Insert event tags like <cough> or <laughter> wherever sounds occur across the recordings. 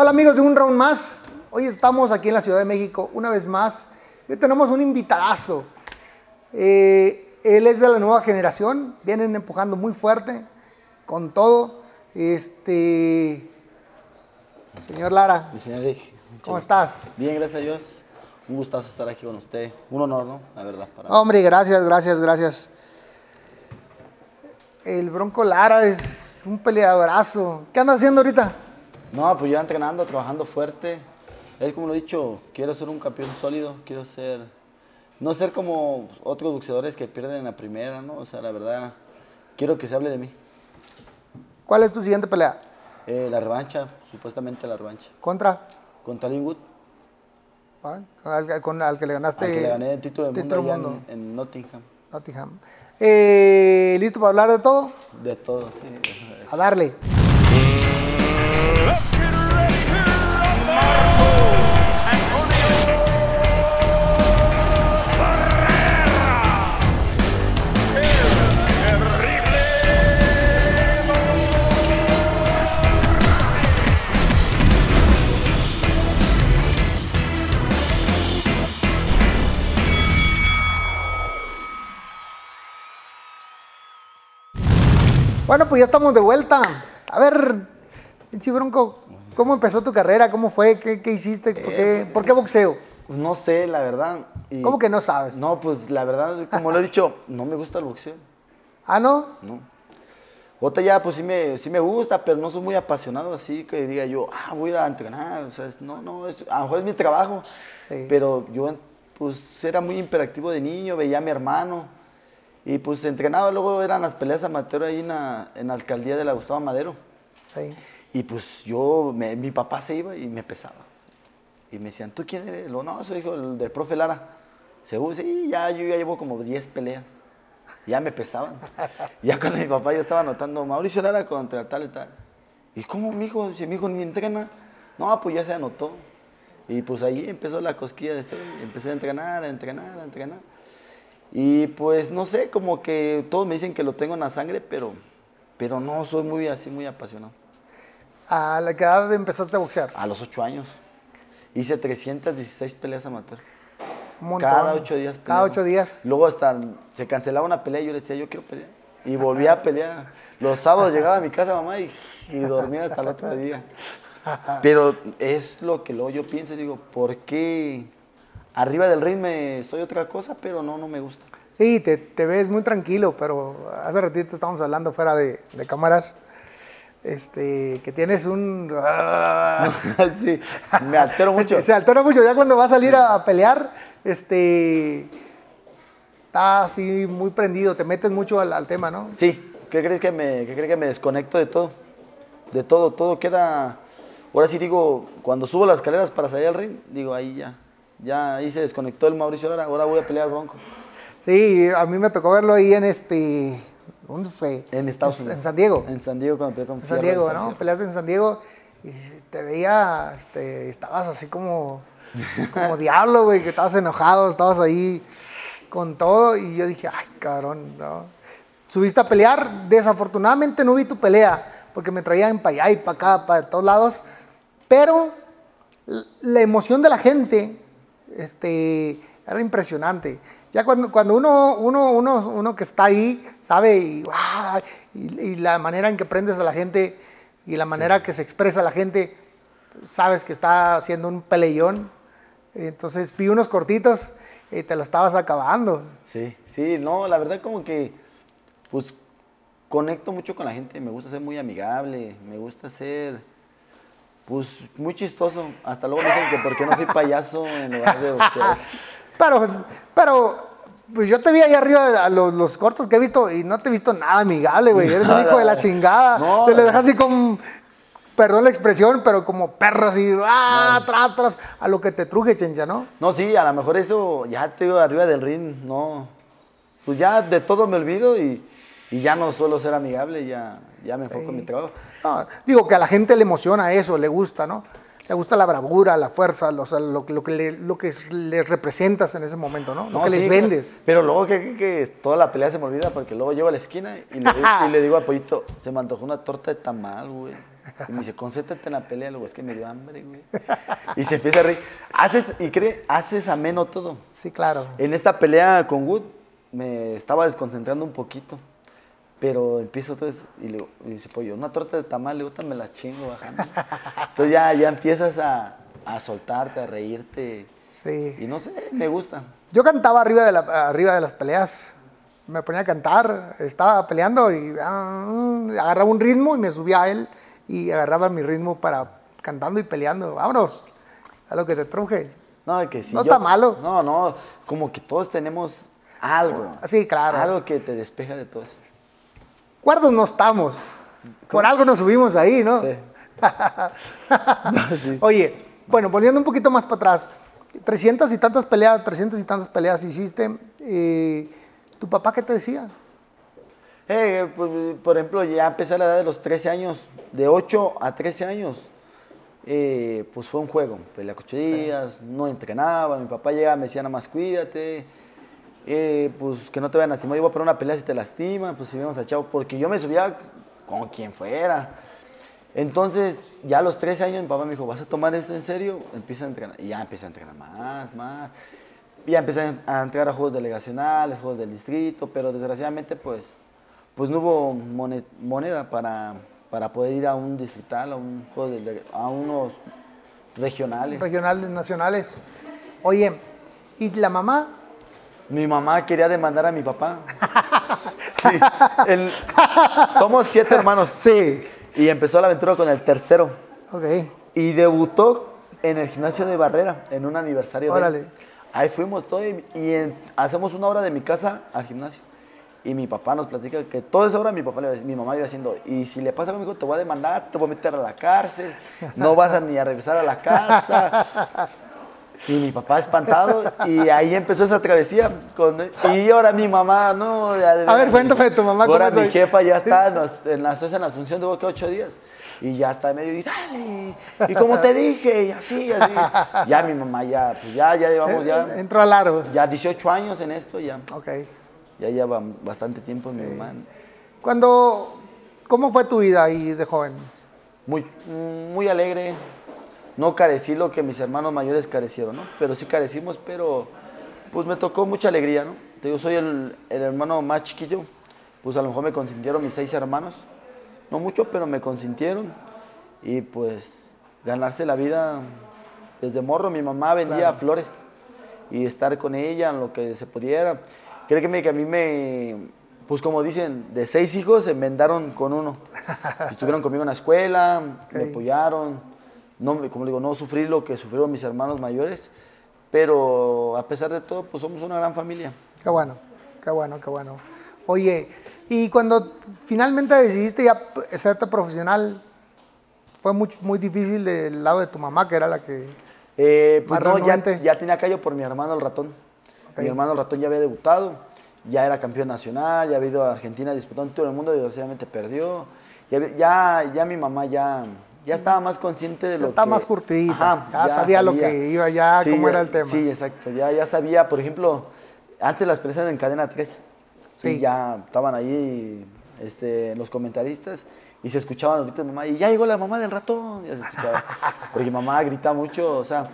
Hola amigos de Un Round Más. Hoy estamos aquí en la Ciudad de México una vez más. Hoy tenemos un invitadazo. Eh, él es de la nueva generación. Vienen empujando muy fuerte, con todo. Este. Señor Lara, Mi señor Rick, ¿cómo estás? Bien, gracias a Dios. Un gustazo estar aquí con usted. Un honor, ¿no? La verdad. Para Hombre, gracias, gracias, gracias. El Bronco Lara es un peleadorazo. ¿Qué andas haciendo ahorita? No, pues yo entrenando, trabajando fuerte. Es como lo he dicho, quiero ser un campeón sólido, quiero ser... No ser como otros boxeadores que pierden en la primera, ¿no? O sea, la verdad, quiero que se hable de mí. ¿Cuál es tu siguiente pelea? Eh, la revancha, supuestamente la revancha. ¿Contra? Contra Linwood, ¿Ah? Al, con- al que le ganaste. al que le gané el título del título mundo, allá mundo. En, en Nottingham. Nottingham. Eh, ¿Listo para hablar de todo? De todo, sí. A darle. Bueno, pues ya estamos de vuelta. A ver, pinche Bronco, ¿cómo empezó tu carrera? ¿Cómo fue? ¿Qué, qué hiciste? ¿Por qué, por qué boxeo? Pues no sé, la verdad. y- ¿Cómo que no sabes? No, pues la verdad, como lo he dicho, no me gusta el boxeo. <laughs> ¿Ah, no? No. Otra ya, pues sí me, sí me gusta, pero no soy muy apasionado así que diga yo, ah, voy a entrenar. O sea, es- no, no, es- a lo mejor es mi trabajo. Sí. Pero yo, pues, era muy imperactivo de niño, veía a mi hermano. Y pues entrenaba, luego eran las peleas amateur ahí en la, en la alcaldía de la Gustavo Madero. Sí. Y pues yo, me- mi papá se iba y me pesaba. Y me decían, ¿tú quién eres? Lo, no, soy hijo del, del profe Lara. Seguro, sí, ya, yo ya llevo como 10 peleas. Ya me pesaban. <laughs> ya cuando mi papá ya estaba anotando, Mauricio Lara contra tal y tal. ¿Y cómo, mijo? Si mi hijo ni entrena. No, pues ya se anotó. Y pues ahí empezó la cosquilla de ser. Empecé a entrenar, a entrenar, a entrenar. Y pues no sé, como que todos me dicen que lo tengo en la sangre, pero, pero no soy muy así, muy apasionado. ¿A la qué edad empezaste a boxear? A los ocho años. Hice 316 peleas amateur. Montón. Cada ocho días Cada peleaba. ocho días. Luego hasta se cancelaba una pelea y yo le decía, yo quiero pelear. Y volvía a pelear. Los sábados llegaba a mi casa mamá y, y dormía hasta el otro día. <laughs> Pero es lo que luego yo pienso y digo, ¿por qué arriba del ritmo soy otra cosa, pero no, no me gusta? Sí, te, te ves muy tranquilo, pero hace ratito estábamos hablando fuera de, de cámaras. Este, que tienes un. <laughs> sí, me altero mucho. Se, <laughs> se altera mucho. Ya cuando va a salir a, a pelear, este. Está así muy prendido, te metes mucho al, al tema, ¿no? Sí, ¿qué crees que me, qué crees que me desconecto de todo? De todo, todo queda. Ahora sí digo, cuando subo las escaleras para salir al ring, digo, ahí ya. Ya ahí se desconectó el Mauricio Lara, ahora voy a pelear Bronco. Sí, a mí me tocó verlo ahí en este. ¿Dónde fue? En Estados Unidos. en San Diego. En San Diego cuando peleé con En San Diego, ¿no? Fierro. Peleaste en San Diego y te veía, este, estabas así como, <laughs> como diablo, güey, que estabas enojado, estabas ahí con todo y yo dije, ay, cabrón, ¿no? Subiste a pelear, desafortunadamente no vi tu pelea porque me traían para allá y para acá, para todos lados, pero la emoción de la gente este, era impresionante. Ya cuando, cuando uno, uno, uno, uno que está ahí sabe y, y la manera en que prendes a la gente y la manera que se expresa la gente, sabes que está haciendo un peleón. Entonces vi unos cortitos y te lo estabas acabando. Sí, sí, no, la verdad como que, pues, conecto mucho con la gente, me gusta ser muy amigable, me gusta ser, pues, muy chistoso. Hasta luego dicen que por qué no fui payaso en lugar de boxeador. <laughs> Pero, pues, pero, pues yo te vi ahí arriba a los, los cortos que he visto y no te he visto nada amigable, güey. Eres un hijo de la chingada. No. te le dejas así como, perdón la expresión, pero como perro así, ah, tras, tras, a lo que te truje, chencha, ¿no? No, sí, a lo mejor eso, ya te digo, arriba del ring, no. Pues ya de todo me olvido y, y ya no suelo ser amigable, ya, ya me enfoco en mi trabajo. No, digo que a la gente le emociona eso, le gusta, ¿no? Le gusta la bravura, la fuerza, lo, o sea, lo, que- lo que le- lo que les representas en ese momento, ¿no? Lo No, que les sí, vendes. Pero, pero luego que, que- toda la pelea se me olvida porque luego llego a la esquina y le, digo- y le digo a Pollito, se me antojó una torta de tamal, güey. Y me dice, concéntrate en la pelea, luego es que me dio hambre, güey. Y se empieza a reír. Haces, y cree, haces ameno todo. Sí, claro. En esta pelea con Wood me estaba desconcentrando un poquito. Pero empiezo eso y le digo, y dice, pollo, una torta de tamal, le gusta, me la chingo bajando. Entonces ya, ya empiezas a, a soltarte, a reírte. Sí. Y no sé, me gusta. Yo cantaba arriba de, la- arriba de las peleas. Me ponía a cantar, estaba peleando y ah, agarraba un ritmo y me subía a él y agarraba mi ritmo para cantando y peleando. Vámonos, a lo que te truje. No, que sí. No está malo. No, no, como que todos tenemos algo. Sí, claro. Algo que te despeja de todo eso. Cuerdos no estamos. Por algo nos subimos ahí, ¿no? Sí. <laughs> sí. Oye, bueno, poniendo un poquito más para atrás, 300 y tantas peleas, 300 y tantas peleas hiciste. eh, ¿Tu papá qué te decía? Eh, pues, por ejemplo, ya empecé a la edad de los 13 años, de 8 a 13 años, eh, pues fue un juego. Pelea ocho días, no entrenaba, mi papá llegaba me decía nada más cuídate, eh, pues que no te vayan a lastimar, yo voy a poner una pelea si te lastiman, pues si vemos al chavo, porque yo me subía con quien fuera. Entonces, ya a los 13 años mi papá me dijo, ¿vas a tomar esto en serio? Empieza a entrenar. Y ya empecé a entrenar más, más. Y ya empecé a entrar a juegos delegacionales, juegos del distrito, pero desgraciadamente pues, pues no hubo mone- moneda para, para poder ir a un distrital, a, un juego de- a unos regionales. Regionales, nacionales. Oye, ¿y la mamá? Mi mamá quería demandar a mi papá. <laughs> Sí, el- somos siete hermanos. Sí. Y empezó la aventura con el tercero. Ok. Y debutó en el gimnasio de Barrera, en un aniversario. de él. Órale. Ahí fuimos todos y, y en- hacemos una hora de mi casa al gimnasio. Y mi papá nos platica que toda esa hora mi, papá le iba- mi mamá iba diciendo, y si le pasa algo, mijo, te voy a demandar, te voy a meter a la cárcel, no vas a ni a regresar a la casa. <laughs> Y mi papá espantado, y ahí empezó esa travesía. Con, y ahora mi mamá, no. ya A ver, cuéntame de tu mamá, Ahora ¿cómo mi soy? jefa ya está en, las- en las, en la función de boca ocho días. Y ya está medio, y dale, y como te dije, y así, y así. Ya mi mamá, ya, pues ya, ya llevamos ya, Entró al aro. ya 18 años en esto, ya, Ok. ya lleva bastante tiempo mi mamá. Cuando, ¿cómo fue tu vida ahí de joven? Muy, muy alegre. No carecí lo que mis hermanos mayores carecieron, ¿no? Pero sí carecimos, pero pues me tocó mucha alegría, ¿no? Digo, soy el, el hermano más chiquillo. Pues a lo mejor me consintieron mis seis hermanos. No mucho, pero me consintieron. Y pues ganarse la vida desde morro. Mi mamá vendía flores y estar con ella en lo que se pudiera. Creo que, me- que a mí me, pues como dicen, de seis hijos se enmendaron con uno. <laughs> Estuvieron conmigo en la escuela, me apoyaron. No, me- como digo, no sufrí lo que sufrieron mis hermanos mayores, pero a pesar de todo, pues somos una gran familia. Qué bueno, qué bueno, qué bueno. Oye, y cuando finalmente decidiste ya serte profesional, fue muy, muy difícil del lado de tu mamá, que era la que... Eh, pues no, ya, ya tenía callo por mi hermano el ratón. Ok. Mi hermano el ratón ya había debutado, ya era campeón nacional, ya había ido a Argentina disputando todo el mundo, desgraciadamente perdió. Ya, ya mi mamá ya, ya estaba más consciente de Ya lo que... estaba más curtidita, ya sabía lo que iba, ya cómo era el tema. Sí, exacto, ya, ya sabía, por ejemplo, antes las peleas en cadena 3. Sí. Sí. ya estaban ahí este, los comentaristas y se escuchaban de mamá, y ya llegó la mamá del ratón, ya se escuchaba. <laughs> Porque mamá grita mucho, o sea,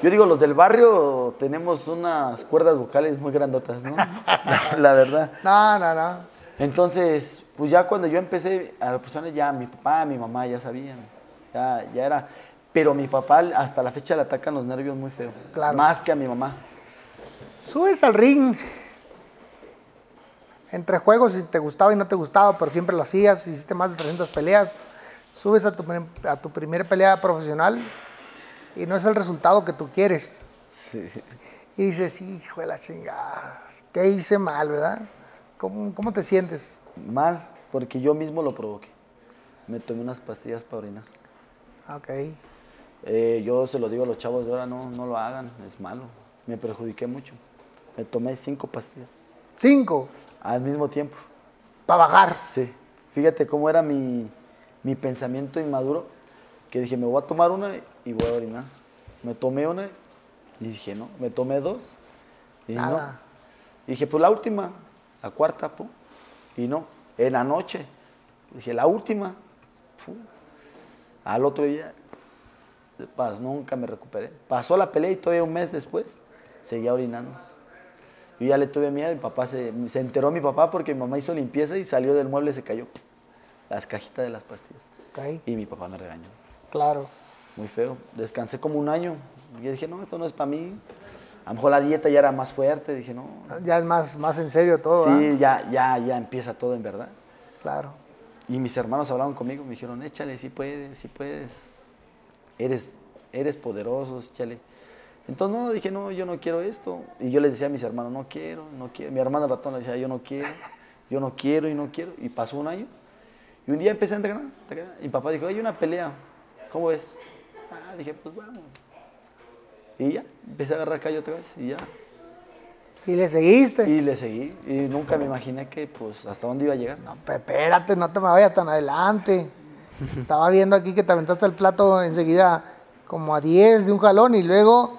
yo digo, los del barrio tenemos unas cuerdas vocales muy grandotas, ¿no? <laughs> la verdad. No, no, no. Entonces, pues ya cuando yo empecé, a las personas ya mi papá, mi mamá ya sabían, ya, ya era. Pero mi papá hasta la fecha le atacan los nervios muy feo. Claro. Más que a mi mamá. Subes al ring. Entre juegos, si te gustaba y no te gustaba, pero siempre lo hacías, hiciste más de 300 peleas. Subes a tu, a tu primera pelea profesional y no es el resultado que tú quieres. Sí. Y dices, hijo de la chingada, ¿qué hice mal, verdad? ¿Cómo, cómo te sientes? Mal, porque yo mismo lo provoqué. Me tomé unas pastillas para orinar. Ok. Eh, yo se lo digo a los chavos de ahora, no, no lo hagan, es malo. Me perjudiqué mucho. Me tomé cinco pastillas Cinco, al mismo tiempo. para bajar. Sí. Fíjate cómo era mi, mi pensamiento inmaduro, que dije, me voy a tomar una y voy a orinar. Me tomé una y dije, no. Me tomé dos y no. Nada. Dije, pues la última, la cuarta, pum. Y no. En la noche. Dije, la última. pum. Al otro día, paz, nunca me recuperé. Pasó la pelea y todavía un mes después seguía orinando. Yo ya le tuve miedo, mi papá se, se enteró mi papá porque mi mamá hizo limpieza y salió del mueble y se cayó. Las cajitas de las pastillas. Y mi papá me regañó. claro. Muy feo. Descansé como un año. Y dije, no, esto no es para mí. A lo mejor la dieta ya era más fuerte. Dije, no. Ya es más, más en serio todo, Sí, ¿ah? ya, ya, ya empieza todo en verdad. Claro. Y mis hermanos hablaron conmigo, me dijeron, échale, si puedes, si puedes. Eres, eres poderoso, échale. Entonces, no, dije, no, yo no quiero esto. Y yo les decía a mis hermanos, no quiero, no quiero. Mi hermano ratón le decía, yo no quiero, yo no quiero y no quiero. Y pasó un año. Y un día empecé a entrenar. entrenar. Y mi papá dijo, hay una pelea, ¿cómo es? Ah, dije, pues vamos. Y ya, empecé a agarrar callo otra vez y ya. Y le seguiste. Y le seguí. Y nunca me imaginé que, pues, hasta dónde iba a llegar. No, pe- espérate, no te me vayas tan adelante. <laughs> Estaba viendo aquí que te aventaste el plato enseguida como a 10 de un jalón y luego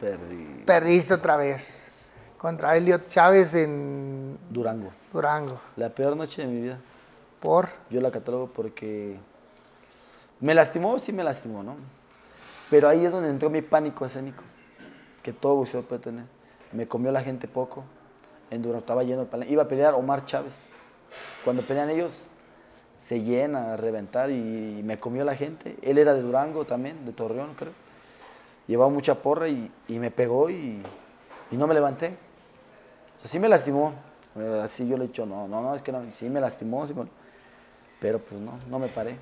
Perdí. perdiste otra vez contra Elliot Chávez en Durango. Durango. La peor noche de mi vida. Por Yo la catalogo porque me lastimó, sí me lastimó, ¿no? Pero ahí es donde entró mi pánico escénico, que todo boxeador puede tener. Me comió la gente poco, en Durango estaba lleno de palenque. Iba a pelear Omar Chávez. Cuando pelean ellos, se llena a reventar y me comió la gente. Él era de Durango también, de Torreón, creo. Llevaba mucha porra y, me pegó y, no me levanté. O sí me lastimó. Así yo le he dicho, no, no, no, es que no, sí me lastimó, sí pero pues no, no me paré.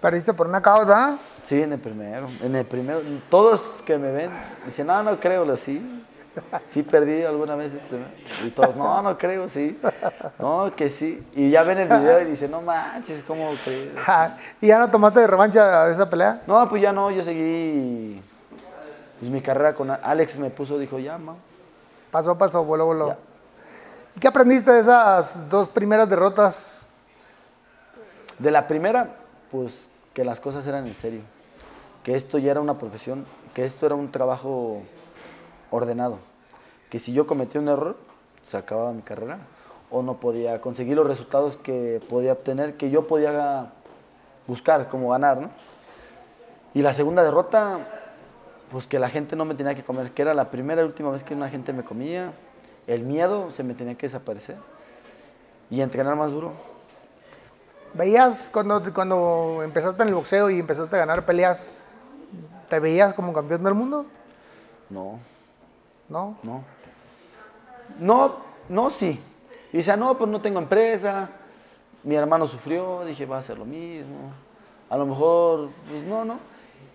Perdiste por una causa. Sí, en el primero, en el primero. Todos que me ven dicen, no, no creo, sí. Sí perdí alguna vez el primero. Y todos, no, no creo, sí. No, que sí. Y ya ven el video y dicen, no manches, ¿cómo crees? <laughs> ¿Y ya no tomaste de revancha de esa pelea? No, pues ya no, yo seguí pues, mi carrera con Alex me puso, dijo, ya, ma. Pasó, pasó, voló, voló. Ya. ¿Y qué aprendiste de esas dos primeras derrotas? De la primera, pues que las cosas eran en serio, que esto ya era una profesión, que esto era un trabajo ordenado, que si yo cometía un error, se acababa mi carrera, o no podía conseguir los resultados que podía obtener, que yo podía buscar, como ganar, ¿no? Y la segunda derrota, pues que la gente no me tenía que comer, que era la primera y última vez que una gente me comía, el miedo se me tenía que desaparecer y entrenar más duro. ¿Veías cuando, cuando empezaste en el boxeo y empezaste a ganar peleas, te veías como campeón del mundo? No, ¿No? No. No, no, sí. Y decía, no, pues no tengo empresa. Mi hermano sufrió, dije, va a ser lo mismo. A lo mejor, pues no, no.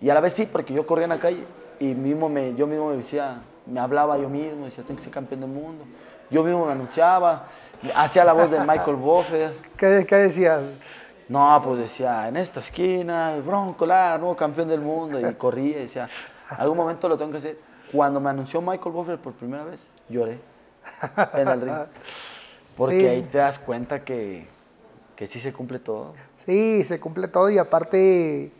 Y a la vez sí, porque yo corría en la calle y mismo me, yo mismo me decía, me hablaba yo mismo, decía, tengo que ser campeón del mundo. Yo mismo me anunciaba, hacía la voz de Michael Buffer. ¿Qué, qué decías? No, pues decía, en esta esquina, el Bronco Lara, nuevo campeón del mundo. Y corría y decía, algún momento lo tengo que hacer. Cuando me anunció Michael Buffer por primera vez, lloré en el ring. Porque Sí. ahí te das cuenta que, que sí se cumple todo. Sí, se cumple todo y aparte,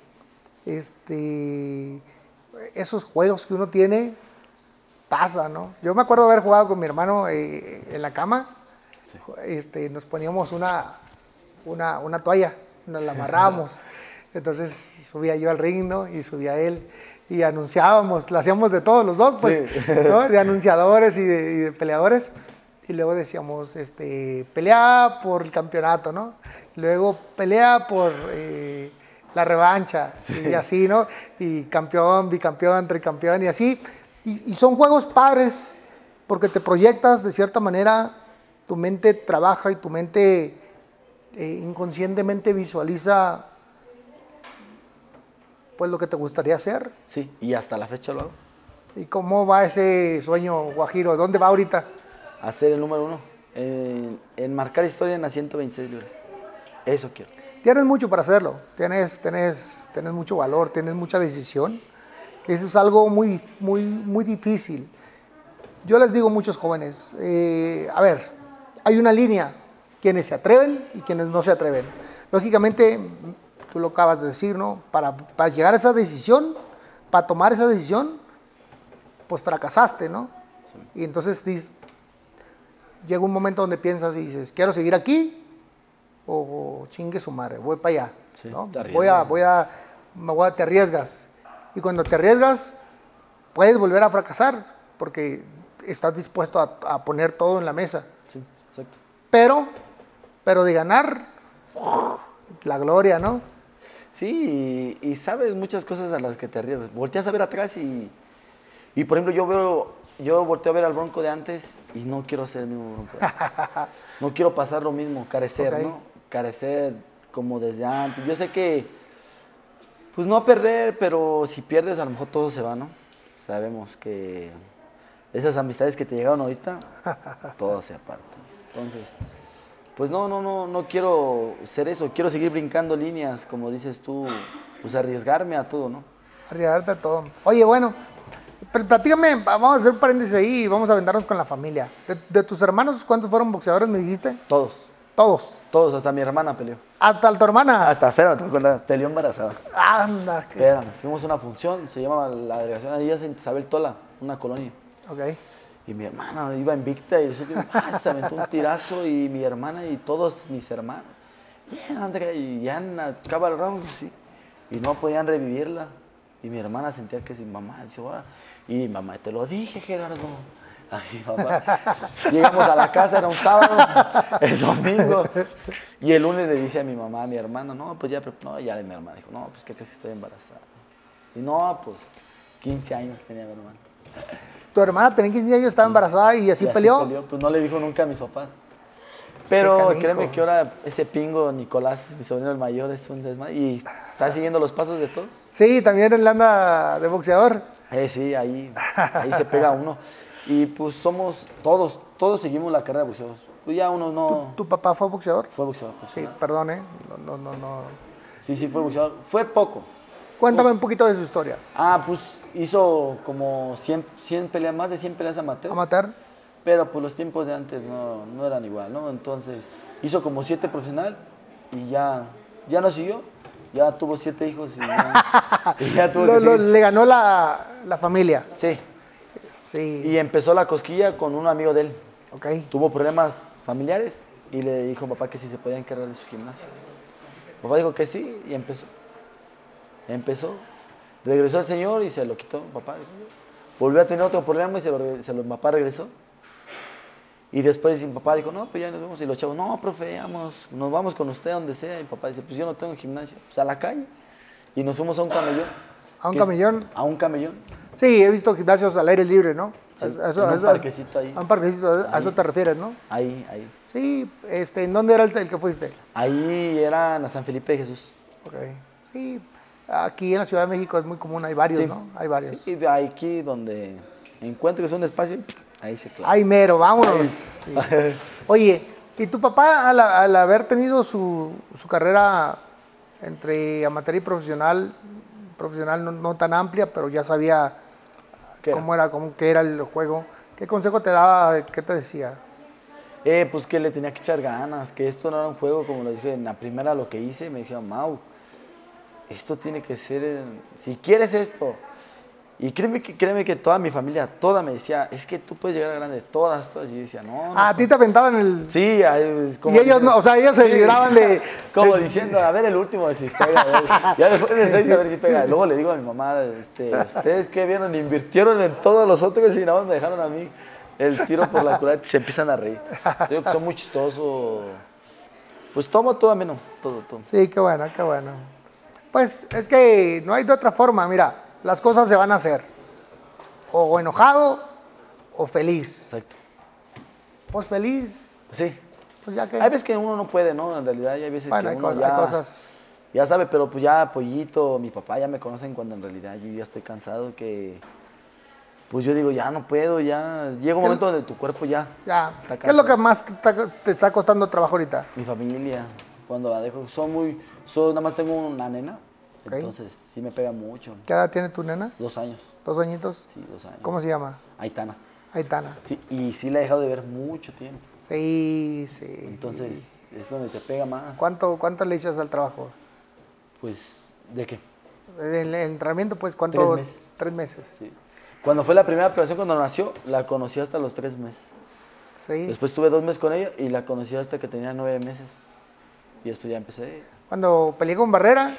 este, esos juegos que uno tiene, pasa, ¿no? Yo me acuerdo haber jugado con mi hermano eh, en la cama, este, nos poníamos una, una, una toalla, nos la amarrábamos, <laughs> entonces subía yo al ring, ¿no? Y subía él y anunciábamos, lo hacíamos de todos los dos, pues, Sí. <laughs> ¿no? De anunciadores y de, y de peleadores. Y luego decíamos, este, pelea por el campeonato, ¿no? Luego pelea por eh, la revancha, y así, ¿no? Y campeón, bicampeón, tricampeón, y así. Y, y son juegos padres, porque te proyectas de cierta manera, tu mente trabaja y tu mente eh, inconscientemente visualiza pues lo que te gustaría hacer. Sí, y hasta la fecha lo hago. ¿Y cómo va ese sueño, Guajiro? ¿Dónde va ahorita? Hacer el número uno. En, en marcar historia en las 126 libras. Eso quiero. Tienes mucho para hacerlo, tienes, tienes, tienes mucho valor, tienes mucha decisión, eso es algo muy, muy, muy difícil. Yo les digo a muchos jóvenes, eh, a ver, hay una línea, quienes se atreven y quienes no se atreven. Lógicamente, tú lo acabas de decir, ¿no? Para, para llegar a esa decisión, para tomar esa decisión, pues fracasaste, ¿no? Y entonces dis- llega un momento donde piensas y dices, quiero seguir aquí o chingue su madre, voy para allá. Sí, ¿no? te Voy a, voy a, me voy a, te arriesgas. Y cuando te arriesgas, puedes volver a fracasar porque estás dispuesto a, a poner todo en la mesa. Exacto. Pero, pero de ganar, la gloria, ¿no? Sí, y, y sabes muchas cosas a las que te arriesgas. Volteas a ver atrás y, y, por ejemplo, yo veo, yo volteo a ver al Bronco de antes y no quiero ser el mismo Bronco de antes. <laughs> No quiero pasar lo mismo, carecer. ¿no? Carecer como desde antes. Yo sé que, pues no perder, pero si pierdes a lo mejor todo se va, ¿no? Sabemos que esas amistades que te llegaron ahorita, <laughs> todo se aparta. Entonces, pues no, no, no, no quiero ser eso. Quiero seguir brincando líneas, como dices tú, pues arriesgarme a todo, ¿no? Arriesgarte a todo. Oye, bueno, pl- platícame, vamos a hacer un paréntesis ahí y vamos a aventarnos con la familia. De, de tus hermanos, ¿cuántos fueron boxeadores, me dijiste? Todos, Todos. todos, hasta mi hermana peleó. Hasta tu hermana. Hasta, espérame, te voy a contar, peleó embarazada. Anda. que- Espérame, fuimos a una función, se llama la delegación de Díaz en Isabel Tola, una colonia. Ok. Y mi hermana iba invicta y yo ah, se aventó un tirazo y mi hermana y todos mis hermanos. Y ya acaba el round, sí. Y no podían revivirla. Y mi hermana sentía que si mamá, dice, y mamá, te lo dije, Gerardo. A mi mamá. <laughs> Llegamos a la casa, era un sábado, el domingo. Y el lunes le dice a mi mamá, a mi hermana, no, pues ya, no, ya mi hermana dijo, no, pues que casi estoy embarazada. Y no, pues 15 años tenía mi hermana. Tu hermana tenía 15 años, estaba embarazada y así Y peleó. Pues no le dijo nunca a mis papás. Pero créeme que ahora ese pingo, Nicolás, mi sobrino el mayor, es un desmadre. Y está siguiendo los pasos de todos. Sí, también él anda de boxeador. Eh, sí, ahí, ahí se pega uno. Y pues somos todos, todos seguimos la carrera de boxeadores. Pues ya uno no ¿Tu papá fue boxeador? fue boxeador. pues, Sí, perdón, ¿eh? No, no, no, no. sí, sí, fue boxeador. Fue poco. Cuéntame un poquito de su historia. Ah, pues hizo como 100, 100 peleas, más de 100 peleas amateur. Amateur. Pero pues los tiempos de antes no, no eran igual, ¿no? Entonces hizo como siete profesional y ya, ya no siguió. Ya tuvo siete hijos y ya, <laughs> y ya tuvo Lo- le ganó la, la familia. Sí, Sí. y empezó la cosquilla con un amigo de él. Ok. Tuvo problemas familiares y le dijo a papá que si se podía encargar de su gimnasio. Papá dijo que sí y empezó. Empezó. Regresó el señor y se lo quitó. Papá volvió a tener otro problema y se lo, se lo- papá regresó. Y después mi papá dijo, no, pues ya nos vemos. Y los chavos, no, profe, vamos, nos vamos con usted a donde sea. Y papá dice, pues yo no tengo gimnasio. Pues a la calle. Y nos fuimos a un camellón. ¿A un es- camellón? A un camellón. Sí, he visto gimnasios al aire libre, ¿no? Sí, A- eso- en un parquecito ahí. A un parquecito, a eso te refieres, ¿no? Ahí, ahí. Sí, este, ¿en dónde era el, el que fuiste? Ahí era en la San Felipe de Jesús. Ok. Sí, aquí en la Ciudad de México es muy común, hay varios, Sí. ¿no? Hay varios. Sí, de aquí donde encuentres un espacio, ahí se clava. Ay, mero, vámonos. Sí. Oye, ¿y tu papá al, al haber tenido su, su carrera entre amateur y profesional, profesional no, no tan amplia, pero ya sabía ¿Qué cómo era, cómo que era el juego, ¿qué consejo te daba? ¿Qué te decía? Eh, pues que le tenía que echar ganas, que esto no era un juego, como lo dije en la primera lo que hice, me dijeron, Mau, esto tiene que ser, si quieres esto. Y créeme que, créeme que toda mi familia, toda me decía, es que tú puedes llegar a grande, todas, todas. Y yo decía, no, no. Ah, a ti te aventaban el... Sí, como Y ellos no, o sea, ellos se libraban de- <laughs> Como <laughs> diciendo, a ver el último, si pega. a ver. <laughs> Ya después de seis, a ver si pega. Luego le digo a mi mamá, este, ustedes qué vieron, invirtieron en todos los otros y nada más me dejaron a mí el tiro por la culata y se empiezan a reír. Te digo que son muy chistosos. Pues tomo todo ameno, todo, todo. Sí, qué bueno, qué bueno. Pues es que no hay de otra forma, mira, las cosas se van a hacer. O enojado o feliz. Exacto. Pues feliz, Sí. pues ya que... Hay veces que uno no puede, ¿no? En realidad, hay veces bueno, que hay, uno cosas, ya... hay cosas... Ya sabe, pero pues ya Pollito, mi papá ya me conocen cuando en realidad yo ya estoy cansado que pues yo digo, ya no puedo, ya llega un momento donde tu cuerpo ya Ya. ¿Qué es lo que más te está, te está costando trabajo ahorita? mi familia cuando la dejo son muy son nada más tengo una nena, Ok. entonces sí me pega mucho. ¿Qué edad tiene tu nena? Dos años. ¿Dos añitos? Sí, dos años. ¿Cómo se llama? Aitana. Aitana. Sí, y sí la he dejado de ver mucho tiempo. Sí, sí. Entonces, es donde te pega más. ¿Cuánto, ¿Cuánto le echas al trabajo? Pues, ¿de qué? El, el entrenamiento, pues, ¿cuánto? Tres meses. Tres meses. Sí. Cuando fue la primera operación, cuando nació, la conocí hasta los tres meses. Sí. Después tuve dos meses con ella y la conocí hasta que tenía nueve meses. Y después ya empecé. Cuando peleé con Barrera,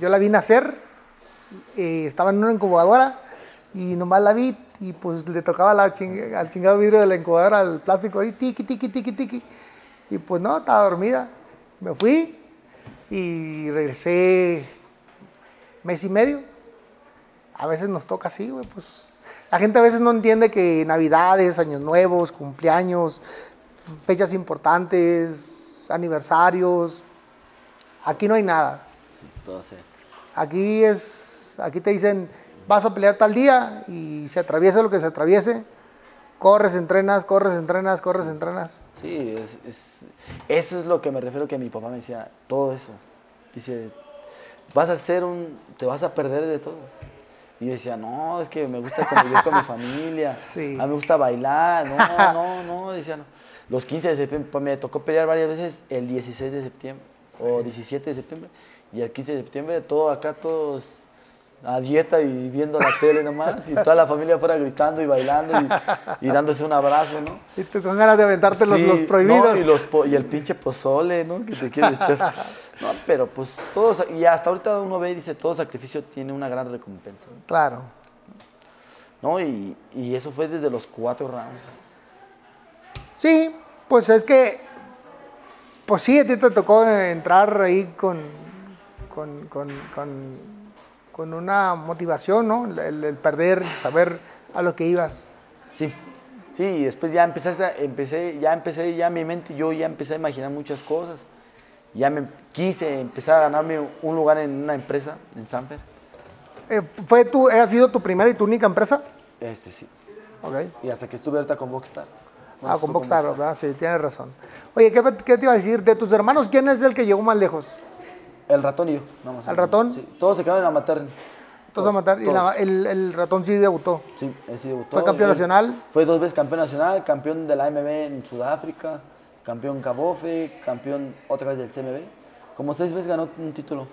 yo la vi nacer, eh, estaba en una incubadora y nomás la vi y pues le tocaba la ching- al chingado vidrio de la incubadora, al plástico ahí, tiqui, tiqui, tiqui, tiqui. Y pues no, estaba dormida. Me fui y regresé mes y medio. A veces nos toca así, güey, pues. La gente a veces no entiende que Navidades, Años Nuevos, cumpleaños, fechas importantes, aniversarios, aquí no hay nada. Sí, todo así. Aquí es, aquí te dicen, vas a pelear tal día y se atraviesa lo que se atraviese, corres, entrenas, corres, entrenas, corres, entrenas. Sí, es, es- eso es lo que me refiero que mi papá me decía, todo eso. Dice, vas a ser un, te vas a perder de todo. Y yo decía, no, es que me gusta convivir con mi <laughs> familia, Sí. a mí me gusta bailar, no, no, no, decía, no. Los 15 de septiembre, pues, me tocó pelear varias veces el 16 de septiembre o 17 de septiembre y el 15 de septiembre todo acá todos a dieta y viendo la tele nomás y toda la familia fuera gritando y bailando y, y dándose un abrazo, ¿no? Y tú con ganas de aventarte los, Sí, los no, prohibidos. y, los y el pinche pozole, ¿no? Que te quieres echar. <laughs> No, pero pues todos, y hasta ahorita uno ve y dice, todo sacrificio tiene una gran recompensa. Claro. ¿No? Y, y eso fue desde los cuatro rounds. Sí, pues es que, pues sí, a ti te tocó entrar ahí con, con, con, con, con una motivación, ¿no? El, el perder, el saber a lo que ibas. Sí. Sí, y después ya empezaste, empecé, ya empecé, ya mi mente, yo ya empecé a imaginar muchas cosas. Ya me quise empezar a ganarme un lugar en una empresa, en Sanfer. Eh, ¿Fue tu, ha sido tu primera y tu única empresa? Este sí. Ok. Y hasta que estuve ahorita con Boxstar. Ah, con Boxstar, ¿verdad? Sí, tienes razón. Oye, ¿qué, qué te iba a decir? De tus hermanos, ¿quién es el que llegó más lejos? El ratón y yo. más. ¿El ratón? Sí. Todos se quedaron en la materna. Todos a matar. Y la- el, el ratón sí debutó. Sí, él sí debutó. ¿Fue campeón Él nacional? Fue dos veces campeón nacional, campeón de la AMB en Sudáfrica, campeón Cabofe, campeón otra vez del CMB. Como seis veces ganó un título,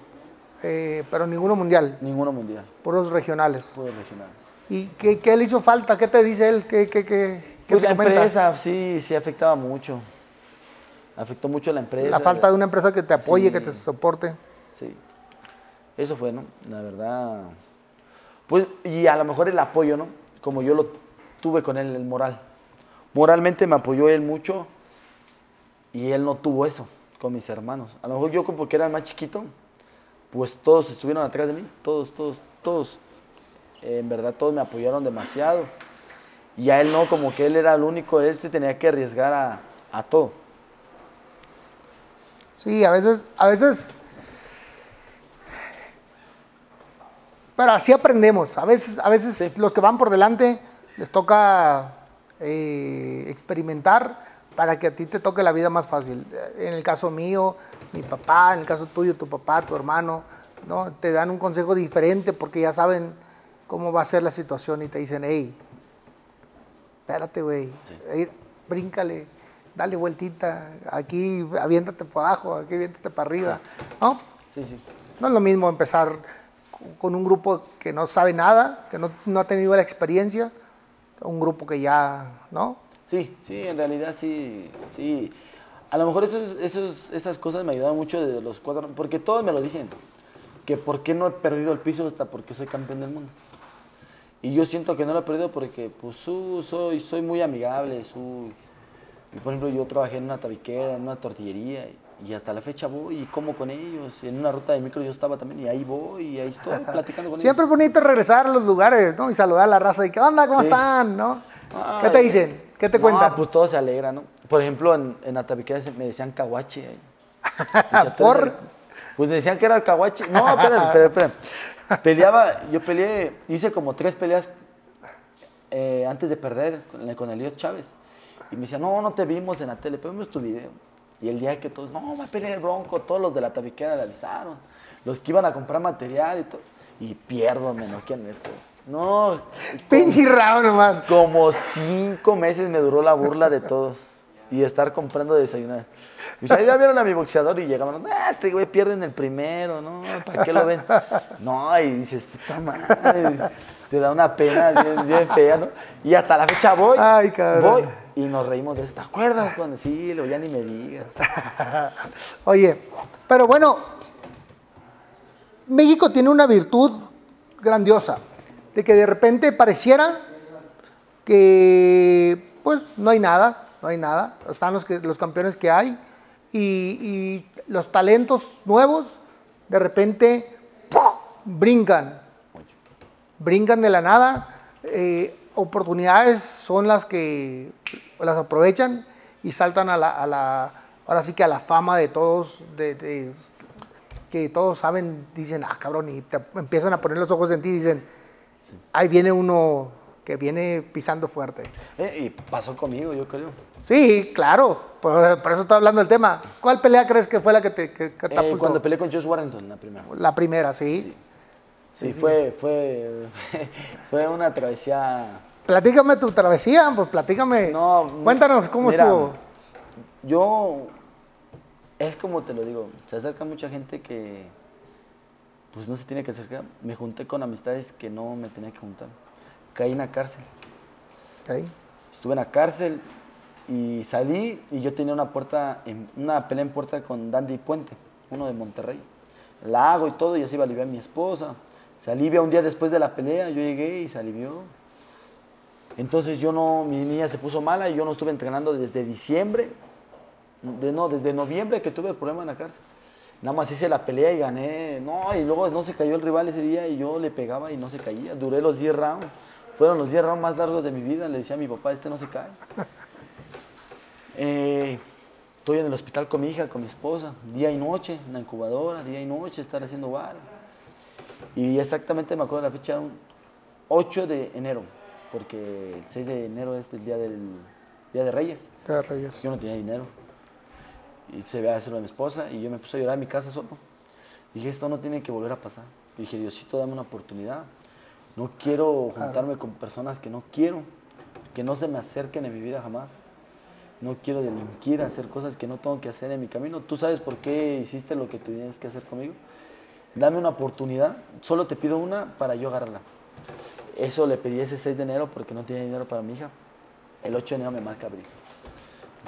eh, pero ninguno mundial, ninguno mundial, puros regionales. fue regionales. ¿Y qué, qué le hizo falta? ¿Qué te dice él? ¿Qué, qué, qué, qué Pues la comenta? empresa sí, sí afectaba mucho. Afectó mucho la empresa. La falta de una empresa que te apoye, Sí. que te soporte. Sí. Eso fue, ¿no? La verdad. Pues, y a lo mejor el apoyo, ¿no? Como yo lo tuve con él, el moral. Moralmente me apoyó él mucho y él no tuvo eso con mis hermanos. A lo mejor yo, como porque era el más chiquito, pues todos estuvieron atrás de mí, todos, todos, todos. Eh, en verdad, todos me apoyaron demasiado. Y a él no, como que él era el único, él se tenía que arriesgar a, a todo. Sí, a veces, a veces. Pero así aprendemos. A veces, a veces los que van por delante les toca eh, experimentar para que a ti te toque la vida más fácil. En el caso mío, mi papá, en el caso tuyo, tu papá, tu hermano, ¿no? Te dan un consejo diferente porque ya saben cómo va a ser la situación y te dicen, hey, espérate, güey, ey, bríncale, dale vueltita, aquí aviéntate para abajo, aquí aviéntate para arriba, ¿no? Sí, sí. No es lo mismo empezar co- con un grupo que no sabe nada, que no, no ha tenido la experiencia, un grupo que ya, ¿no? Sí, sí, en realidad sí, sí. A lo mejor esos, esos, esas cosas me ayudaron mucho de los cuatro, porque todos me lo dicen, que por qué no he perdido el piso hasta porque soy campeón del mundo. Y yo siento que no lo he perdido porque pues su- soy, soy muy amigable, y, por ejemplo yo trabajé en una tabiquera, en una tortillería, y, hasta la fecha voy y como con ellos, en una ruta de micro yo estaba también y ahí voy y ahí estoy <laughs> platicando con Siempre es ellos. bonito regresar a los lugares, ¿no? Y saludar a la raza y ¿qué onda? ¿Cómo Sí. están? ¿No? ¿Qué te dicen? ¿Qué te no, cuentan? pues todo se alegra, ¿no? Por ejemplo, en, en la tabiquera me decían caguache. ahí. <laughs> Decía, "Tú eres ¿Por? el-". Pues me decían que era el caguache. No, espérame, <laughs> espérame, espérame. Peleaba, yo peleé, hice como tres peleas eh, antes de perder con, con Eliot Chávez. Y me decían, no, no te vimos en la tele, pero vimos tu video. Y el día que todos, no, va a pelear el Bronco, todos los de la tabiquera le avisaron. Los que iban a comprar material y todo. Y pierdo, me noquean el. No, Pinche rabo nomás. como cinco meses me duró la burla de todos. Y estar comprando desayunar. Y ahí ya vieron a mi boxeador y llegaban, ah, este güey pierde en el primero, ¿no? ¿Para qué lo ven? <laughs> No, y dices, puta madre. Te da una pena bien, bien fea, ¿no? Y hasta la fecha voy. Ay, cabrón. Voy. Y nos reímos de eso. ¿Te acuerdas cuando sí? Lo ya ni me digas. <laughs> Oye, pero bueno, México tiene una virtud grandiosa, de que de repente pareciera que pues no hay nada, no hay nada, están los, que, los campeones que hay. Y, los talentos nuevos de repente brincan, brincan de la nada, eh, oportunidades son las que las aprovechan y saltan a la, a la- ahora sí que a la fama de todos, de, de- que todos saben, dicen, ah, cabrón, y te empiezan a poner los ojos en ti y dicen, ahí viene uno que viene pisando fuerte. Eh, y pasó conmigo, yo creo. Sí, claro, por, por eso estoy hablando del tema. ¿Cuál pelea crees que fue la que te que Eh, catapultó? cuando peleé con Josh Warrington, la primera. La primera, sí. Sí, fue, fue, <laughs> fue una travesía. Platícame tu travesía, pues platícame. No, Cuéntanos cómo mira, estuvo. Yo, es como te lo digo, se acerca mucha gente que, pues no se tiene que acercar. Me junté con amistades que no me tenía que juntar. Caí en la cárcel. Ok. Estuve en la cárcel y salí y yo tenía una puerta, en- una pelea en puerta con Dandy Puente, uno de Monterrey. La hago y todo y así iba a aliviar a mi esposa. Se alivia un día después de la pelea, yo llegué y se alivió. Entonces yo no, mi niña se puso mala y yo no estuve entrenando desde diciembre, de, no, desde noviembre que tuve el problema en la cárcel. Nada más hice la pelea y gané. No, y luego no se cayó el rival ese día y yo le pegaba y no se caía. Duré los 10 rounds. Fueron los 10 rounds más largos de mi vida. Le decía a mi papá, este no se cae. Eh, estoy en el hospital con mi hija, con mi esposa, día y noche, en la incubadora, día y noche, estar haciendo bar. Y exactamente me acuerdo de la fecha, un 8 de enero, porque el 6 de enero es el día del Día de Reyes. Te Reyes. Yo no tenía dinero. Y se veía hacerlo de mi esposa y yo me puse a llorar en mi casa solo. Dije, esto no tiene que volver a pasar. Dije, Diosito, dame una oportunidad. No quiero juntarme con personas que no quiero, que no se me acerquen en mi vida jamás. No quiero delinquir, hacer cosas que no tengo que hacer en mi camino. ¿Tú sabes por qué hiciste lo que tienes que hacer conmigo? Dame una oportunidad, solo te pido una para yo agarrarla. Eso le pedí ese 6 de enero porque no tenía dinero para mi hija. El 8 de enero me marca Brito.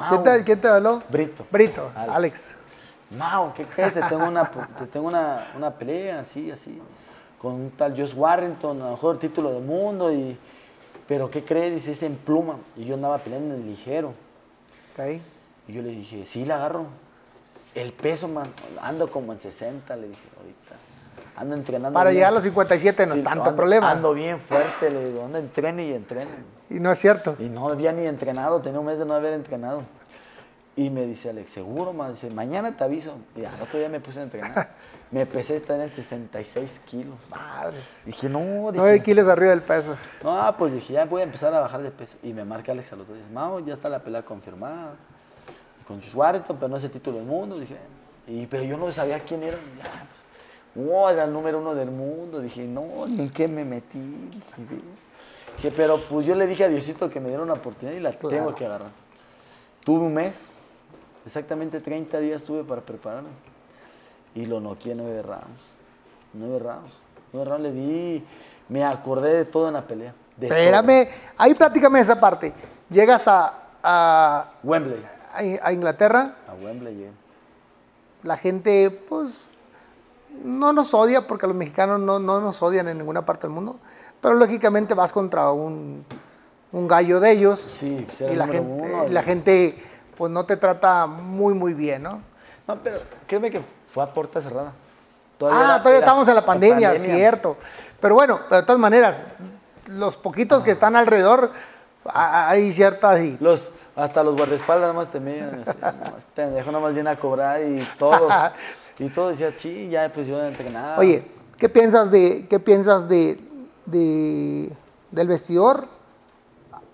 ¿Quién te, quién te habló? Brito. Brito, Alex. Alex. Mau, ¿qué crees? Te tengo una, te tengo una, una pelea así, así, con un tal Josh Warrington, a lo mejor título del mundo, y, pero ¿qué crees? Dice, es en pluma. Y yo andaba peleando en el ligero. Y yo le dije, sí, la agarro. El peso, man, ando como en 60, le dije, ahorita. Ando entrenando. Para bien". llegar a los 57 no es Sí, tanto ando- problema. Ando bien fuerte, le digo, ando entrene y entrene. Y no es cierto. Y no había ni entrenado, tenía un mes de no haber entrenado. Y me dice Alex, seguro, ma? Dice, mañana te aviso. Y al otro día me puse a entrenar. <laughs> me pesé estar en 66 kilos. Madres. Dije, no, dije, 9 kilos arriba del peso. no, pues dije, ya voy a empezar a bajar de peso. Y me marca Alex al otro día, Mao, ya está la pelea confirmada. Con Josh Warrington, pero no es el título del mundo. Dije, y, pero yo no sabía quién era. Ya, pues, oh, era el número uno del mundo. Dije, no, ni en qué me metí. Dije, Dije, pero pues yo le dije a Diosito que me diera una oportunidad y la Claro. tengo que agarrar. Tuve un mes, exactamente 30 días tuve para prepararme. Y lo noqué nueve rounds. Nueve rounds. Nueve rounds le di. Me acordé de todo en la pelea. Espérame, ahí platícame esa parte. Llegas a, a, Wembley. a- a Inglaterra, A Wembley llegué. la gente, pues, no nos odia porque los mexicanos no, no nos odian en ninguna parte del mundo, pero lógicamente vas contra un, un gallo de ellos Sí, pues, y la gente, uno. la gente, pues, no te trata muy, muy bien, ¿no? No, pero créeme que fue a puerta cerrada. ah, todavía estamos en la pandemia, cierto. Pero bueno, de todas maneras, los poquitos que están alrededor, hay ciertas... y- Los, hasta los guardaespaldas nada más te miran. así, no, este pendejo nada más viene a cobrar y todos. <laughs> y todos decían, sí, ya pues yo no entrenaba. Oye, ¿qué piensas de qué piensas de, de- del vestidor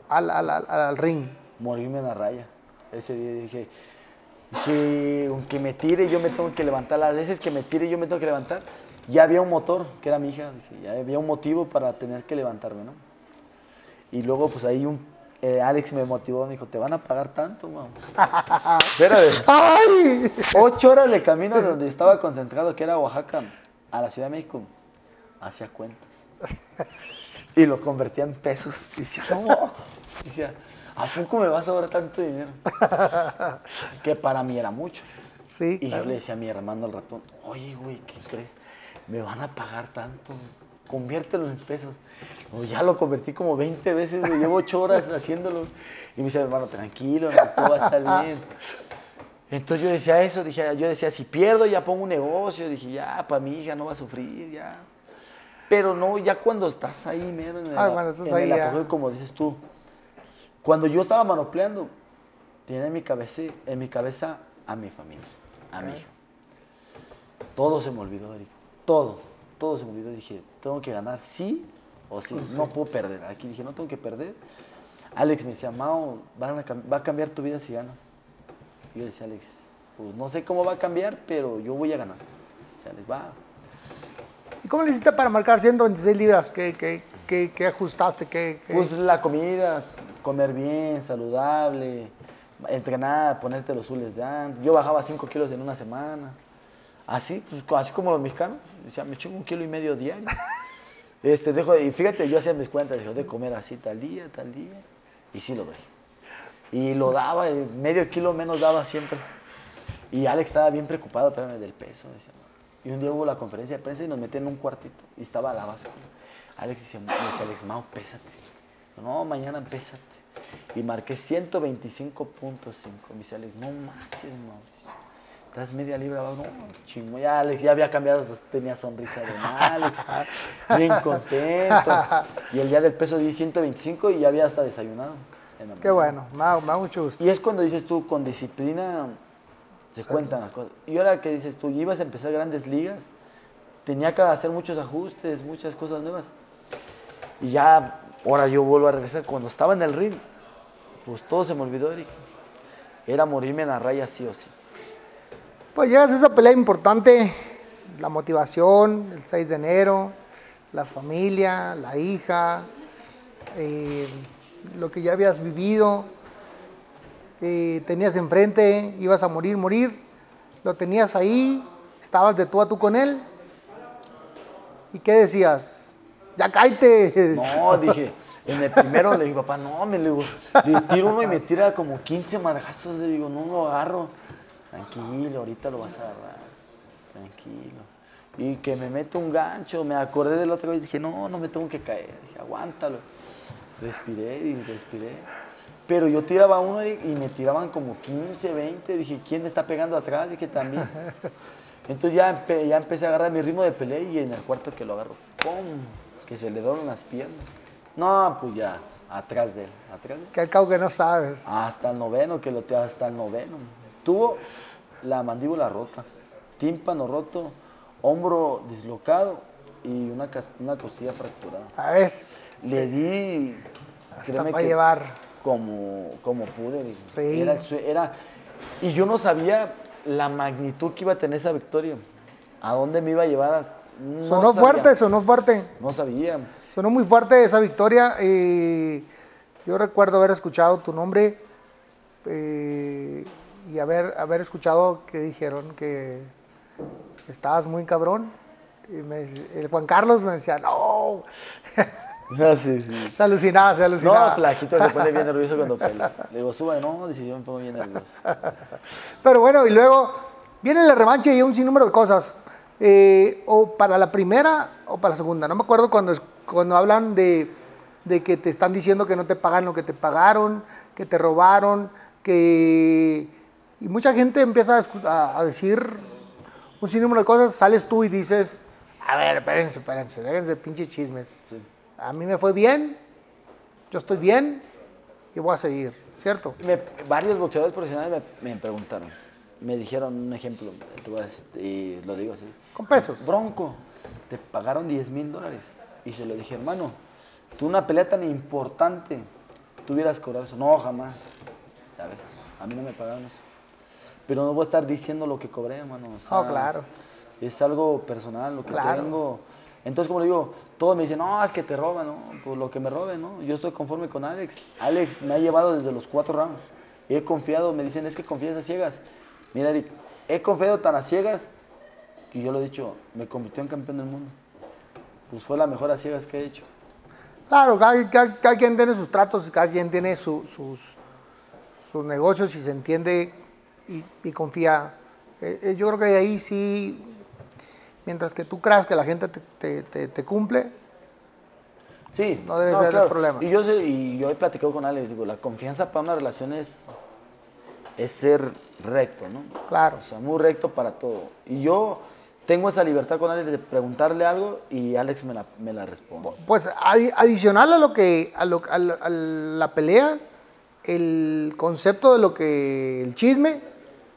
al, al- al- al ring? morirme en la raya. Ese día dije, que aunque me tire, yo me tengo que levantar. Las veces que me tire, yo me tengo que levantar. Ya había un motor, que era mi hija. Dije, ya había un motivo para tener que levantarme, ¿no? Y luego, pues ahí un, eh, Alex me motivó, me dijo, ¿te van a pagar tanto, mamá? <laughs> Espérate. ¡Ay! Ocho horas de camino de donde estaba concentrado, que era Oaxaca, a la Ciudad de México, hacía cuentas. Y lo convertía en pesos. Y decía, no, <laughs> Decía, ¿a poco me va a sobrar tanto dinero? <laughs> que para mí era mucho. Sí, Y claro. yo le decía a mi hermano al ratón, oye, güey, ¿qué crees? Me van a pagar tanto, conviértelo en pesos. O ya lo convertí como 20 veces, güey, llevo 8 horas <laughs> haciéndolo. Y me dice, hermano, tranquilo, todo va a estar bien. Entonces yo decía eso, dije, yo decía, si pierdo ya pongo un negocio, dije, ya, para mi hija no va a sufrir, ya. Pero no, ya cuando estás ahí, mero, en el, Ah, estás en ahí, el apogeo, como dices tú, cuando yo estaba manopleando, tenía en mi cabeza, en mi cabeza a mi familia, a mi hija. Todo se me olvidó, Eric. Todo, todo se me olvidó. Dije, tengo que ganar sí o sí. No puedo perder. Aquí dije, no tengo que perder. Alex me decía, Mao, van a cam- va a cambiar tu vida si ganas. Y yo le decía, Alex, pues no sé cómo va a cambiar, pero yo voy a ganar. O sea, Alex, va. ¿Y cómo le hiciste para marcar 126 libras? ¿Qué, qué, qué, qué ajustaste? ¿Qué, qué- Pues la comida, comer bien, saludable, entrenar, ponerte los zules de antes. Yo bajaba 5 kilos en una semana. Así, pues, así como los mexicanos. O sea, me chingo un kilo y medio diario. <laughs> Este, dejo, de- y fíjate, yo hacía mis cuentas, de comer así tal día, tal día. Y sí lo doy. Y lo daba, eh, medio kilo menos daba siempre. Y Alex estaba bien preocupado, espérame, del peso. decía, "No". Y un día hubo la conferencia de prensa y nos metieron en un cuartito. Y estaba la báscula. Alex decía Alex, Mau, pésate. No, mañana pésate. Y marqué 125.5. Me dice Alex, no manches, Mauricio. Estás media libra abajo. No, chingo. Ya Alex ya había cambiado, tenía sonrisa de Alex. <laughs> Bien contento. Y el día del peso di 125 y ya había hasta desayunado. Qué bueno, me da, me da mucho gusto. Y es cuando dices tú, con disciplina se cuentan las cosas. Y ahora que dices tú, ibas a empezar grandes ligas, tenía que hacer muchos ajustes, muchas cosas nuevas. Y ya, ahora yo vuelvo a regresar. Cuando estaba en el ring, pues todo se me olvidó, Eric. Era morirme en la raya sí o sí. Pues llegas a esa pelea importante, la motivación, el 6 de enero, la familia, la hija, eh, lo que ya habías vivido, eh, tenías enfrente, ibas a morir, morir, lo tenías ahí, estabas de tú a tú con él. ¿Y qué decías? Ya cállate. No, dije, en el primero le digo, papá, no, me le digo, le tiro uno y me tira como 15 margazos, le digo, no lo agarro. Tranquilo, ahorita lo vas a agarrar. Tranquilo. Y que me mete un gancho, me acordé de la otra vez, dije, no, no me tengo que caer. Dije, aguántalo. Respiré y respiré. Pero yo tiraba uno y me tiraban como 15, 20. Dije, ¿quién me está pegando atrás? Dije, también. Entonces ya, ya empecé a agarrar mi ritmo de pelea y en el cuarto que lo agarro, ¡pum! Que se le doblan las piernas. No, pues ya, atrás de él, atrás de él. Que al cabo que no sabes. Hasta el noveno, que lo te hasta el noveno. Tuvo la mandíbula rota, tímpano roto, hombro dislocado y una, una costilla fracturada. A ver, Le di. hasta para llevar. Como, como pude. Sí. Era, era- y yo no sabía la magnitud que iba a tener esa victoria. A dónde me iba a llevar. no Sonó sabía. fuerte, sonó fuerte. No sabía. Sonó muy fuerte esa victoria. eh, yo recuerdo haber escuchado tu nombre eh, y haber, haber escuchado que dijeron que estabas muy cabrón. Y me el Juan Carlos me decía, no. No, <laughs> sí, sí. Se alucinaba, se alucinaba. No, Flaquito se pone bien nervioso cuando <laughs> pelea. Le digo, sube, no, dice, yo me pongo bien nervioso. Pero bueno, y luego viene la revancha y un sinnúmero de cosas. Eh, o para la primera o para la segunda. No me acuerdo cuando, cuando hablan de, de que te están diciendo que no te pagan lo que te pagaron, que te robaron, que... Y mucha gente empieza a, a- decir un sinnúmero de cosas. Sales tú y dices, a ver, espérense, espérense, déjense pinches chismes. Sí. A mí me fue bien, yo estoy bien y voy a seguir, ¿cierto? Me- varios boxeadores profesionales me, me preguntaron, me dijeron un ejemplo, te voy a dec- y lo digo así. Con pesos. Bronco, te pagaron 10 mil dólares. Y se lo dije, hermano, tú una pelea tan importante, tú hubieras cobrado eso. No, jamás. Ya ves, a mí no me pagaron eso. Pero no voy a estar diciendo lo que cobré, hermano. o sea, Oh, claro. Es algo personal, lo que Claro. tengo. Entonces, como le digo, todos me dicen, no, es que te roban, ¿no? Pues lo que me roben, ¿no? Yo estoy conforme con Alex. Alex me ha llevado desde los cuatro rounds. He confiado, me dicen, es que confías a ciegas. Mira, Eric, he confiado tan a ciegas que yo lo he dicho, me convirtió en campeón del mundo. Pues fue la mejor a ciegas que he hecho. Claro, cada, cada- cada quien tiene sus tratos, cada quien tiene su- sus, sus negocios y se entiende y, y confía. Eh, eh, yo creo que ahí sí, mientras que tú creas que la gente te, te- te- te cumple, Sí. No debe ser el problema. Y yo, sé- y yo he platicado con Alex, digo, la confianza para una relación es, es ser recto, ¿no? claro. O sea, muy recto para todo. Y yo tengo esa libertad con Alex de preguntarle algo y Alex me la, me la responde. Pues adi- adicional a lo que a, lo- a la- a la pelea, el concepto de lo que el chisme,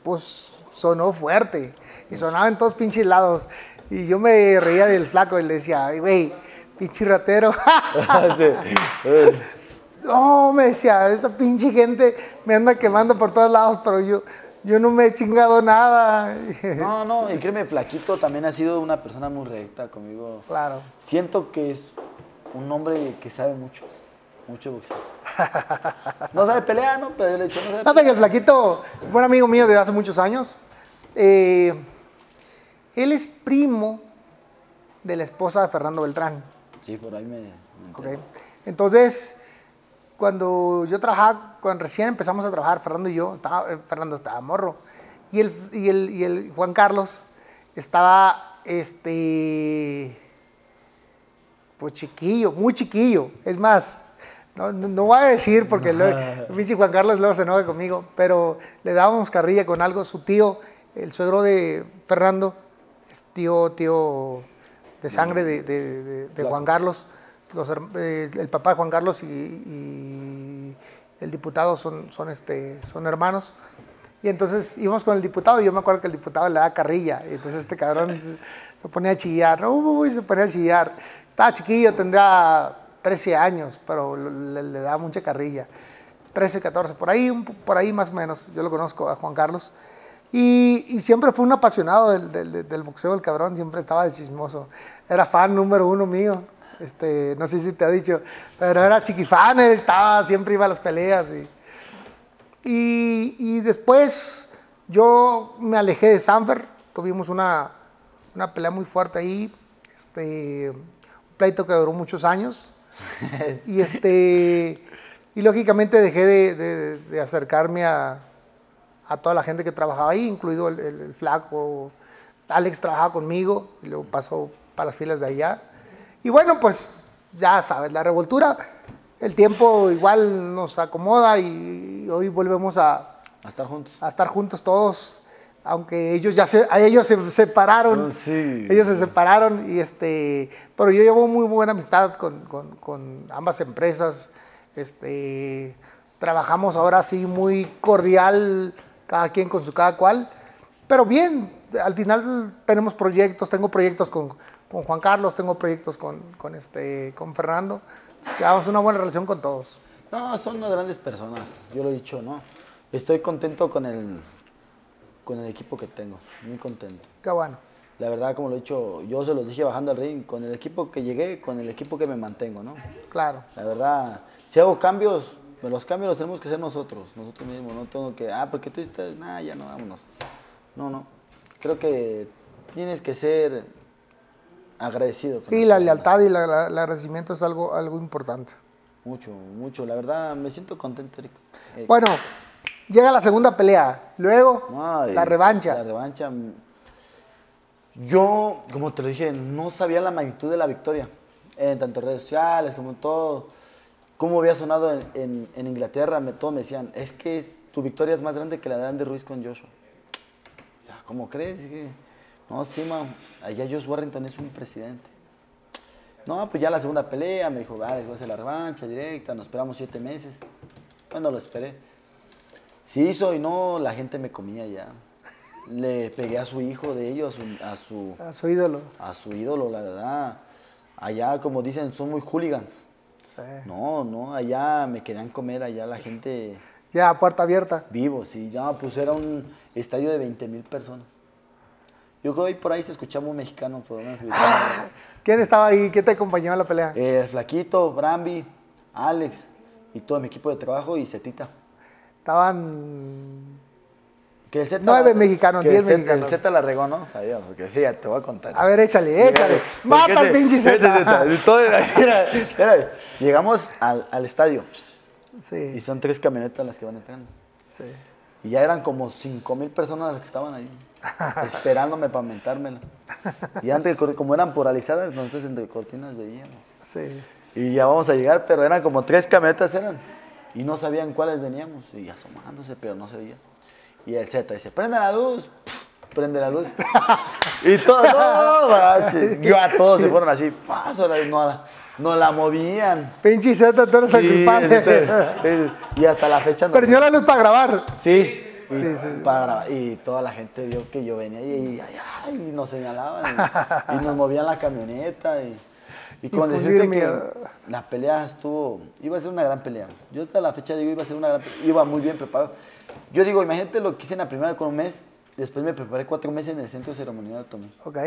pues sonó fuerte y sonaba en todos pinches lados. Y yo me reía del flaco y le decía, "Ay, güey, pinche ratero. <laughs> Es- <laughs> no, me decía, esta pinche gente me anda quemando por todos lados, pero yo, yo no me he chingado nada. No, <laughs> no, y créeme, Flaquito también ha sido una persona muy recta conmigo. claro. Siento que es un hombre que sabe mucho, mucho boxeo. No sabe pelear, ¿no? Pero yo le he dicho, no sabe que el flaquito fue un amigo mío de hace muchos años. Eh, él es primo de la esposa de Fernando Beltrán. Sí, por ahí me... me ¿ok? enteré. Entonces, cuando yo trabajaba, cuando recién empezamos a trabajar, Fernando y yo, estaba- eh, Fernando estaba morro, y el, y el, y el Juan Carlos estaba, este, pues chiquillo, muy chiquillo. Es más, no, no, no voy a decir porque <laughs> el Juan Carlos luego se enoja conmigo, pero le dábamos carrilla con algo. Su tío, el suegro de Fernando, es tío, tío de sangre de, de- de- de Juan Carlos. Eh, el papá Juan Carlos y, el diputado son, son, este, son hermanos. Y entonces íbamos con el diputado y yo me acuerdo que el diputado le da carrilla. Y entonces este cabrón se, se ponía a chillar, ¿no? Uy, se ponía a chillar. Estaba chiquillo, tendría 13 años, pero le, le da mucha carrilla. 13, 14, por ahí, por ahí más o menos. Yo lo conozco a Juan Carlos. Y, siempre fue un apasionado del, boxeo, el cabrón, siempre estaba chismoso. Era fan número uno mío. Este, no sé si te ha dicho, pero era chiquifan, él estaba, siempre iba a las peleas. Y, y, y después yo me alejé de Sanfer, tuvimos una, una pelea muy fuerte ahí, este, un pleito que duró muchos años. <laughs> y, este, y lógicamente dejé de, de- de acercarme a, a toda la gente que trabajaba ahí, incluido el, el- el flaco. Alex trabajaba conmigo y luego pasó para las filas de allá. Y bueno, pues ya sabes, la revoltura, el tiempo igual nos acomoda y hoy volvemos a, A estar juntos. a estar juntos todos, aunque ellos ya se, a ellos se separaron. Ah, sí. Ellos se separaron y este, pero yo llevo muy buena amistad con, con- con ambas empresas. Este, trabajamos ahora sí muy cordial, cada quien con su cada cual, pero bien, al final tenemos proyectos, tengo proyectos con, con Juan Carlos, tengo proyectos con, con este, con Fernando. Llevamos una buena relación con todos. No, son unas grandes personas, yo lo he dicho, ¿no? Estoy contento con el, con el equipo que tengo, muy contento. Qué bueno. La verdad, como lo he dicho, yo se los dije bajando al ring, con el equipo que llegué, con el equipo que me mantengo, ¿no? Claro. La verdad, si hago cambios, los cambios los tenemos que hacer nosotros, nosotros mismos, no tengo que, ah, porque tú estás, nada, ya no, vámonos. No, no, creo que tienes que ser agradecido. Sí, la lealtad y la- la- el agradecimiento es algo, algo importante. Mucho, mucho, la verdad, me siento contento, Eric. Eh, Bueno, llega la segunda pelea. Luego, la revancha. La revancha. Yo, como te lo dije, no sabía la magnitud de la victoria. En tanto redes sociales como todo. Cómo había sonado en, en- en Inglaterra, me, todos me decían, es que es- tu victoria es más grande que la de Andy Ruiz con Joshua. Sea, ¿cómo crees? No, sí, ma, allá Josh Warrington es un presidente. No, pues ya la segunda pelea, me dijo, vale, va a ser la revancha directa, nos esperamos siete meses. Bueno, lo esperé. Sí hizo y no, la gente me comía ya. Le pegué a su hijo de ellos, a su, A su ídolo. a su ídolo, la verdad. Allá, como dicen, son muy hooligans. Sí. No, no, allá me querían comer, allá la gente Ya, puerta abierta. vivo, sí. Ya, pues era un estadio de 20 mil personas. Yo creo que por ahí se escuchaba un mexicano, por menos. gritando. ¿Quién estaba ahí? ¿Quién te acompañó en la pelea? El Flaquito, Brambi, Alex y todo mi equipo de trabajo y Cetita. Estaban. Que el Z Nueve la- mexicanos, diez el Z- mexicanos. El Z la regó, ¿no? Sabía, porque fíjate, te voy a contar. A ver, échale, échale. Mata al pinche <laughs> mira, llegamos al, al estadio y Sí, son tres camionetas las que van entrando. sí. Y ya eran como cinco mil personas las que estaban ahí, esperándome para mentármela. Y antes, como eran polarizadas, nosotros entre cortinas veíamos. Sí. Y ya vamos a llegar, pero eran como tres camionetas eran. Y no sabían cuáles veníamos. Y asomándose, pero no se veía. Y el Z dice, prende la luz. Pff, prende la luz. y todos, no, manches. yo a todos se fueron así, paso, no la, no la movían. Pinche Z, tú eres el Sí, culpable. este, y hasta la fecha no. Perdió la luz para grabar. Sí. Y, Sí, sí. para grabar. y toda la gente vio que yo venía y, nos señalaban y, nos movían la camioneta y, y con decirte que miedo. la pelea estuvo, iba a ser una gran pelea. Yo hasta la fecha digo iba a ser una gran pelea, iba muy bien preparado. Yo digo, imagínate lo que hice en la primera con un mes, después me preparé cuatro meses en el centro ceremonial de Tomé. Ok.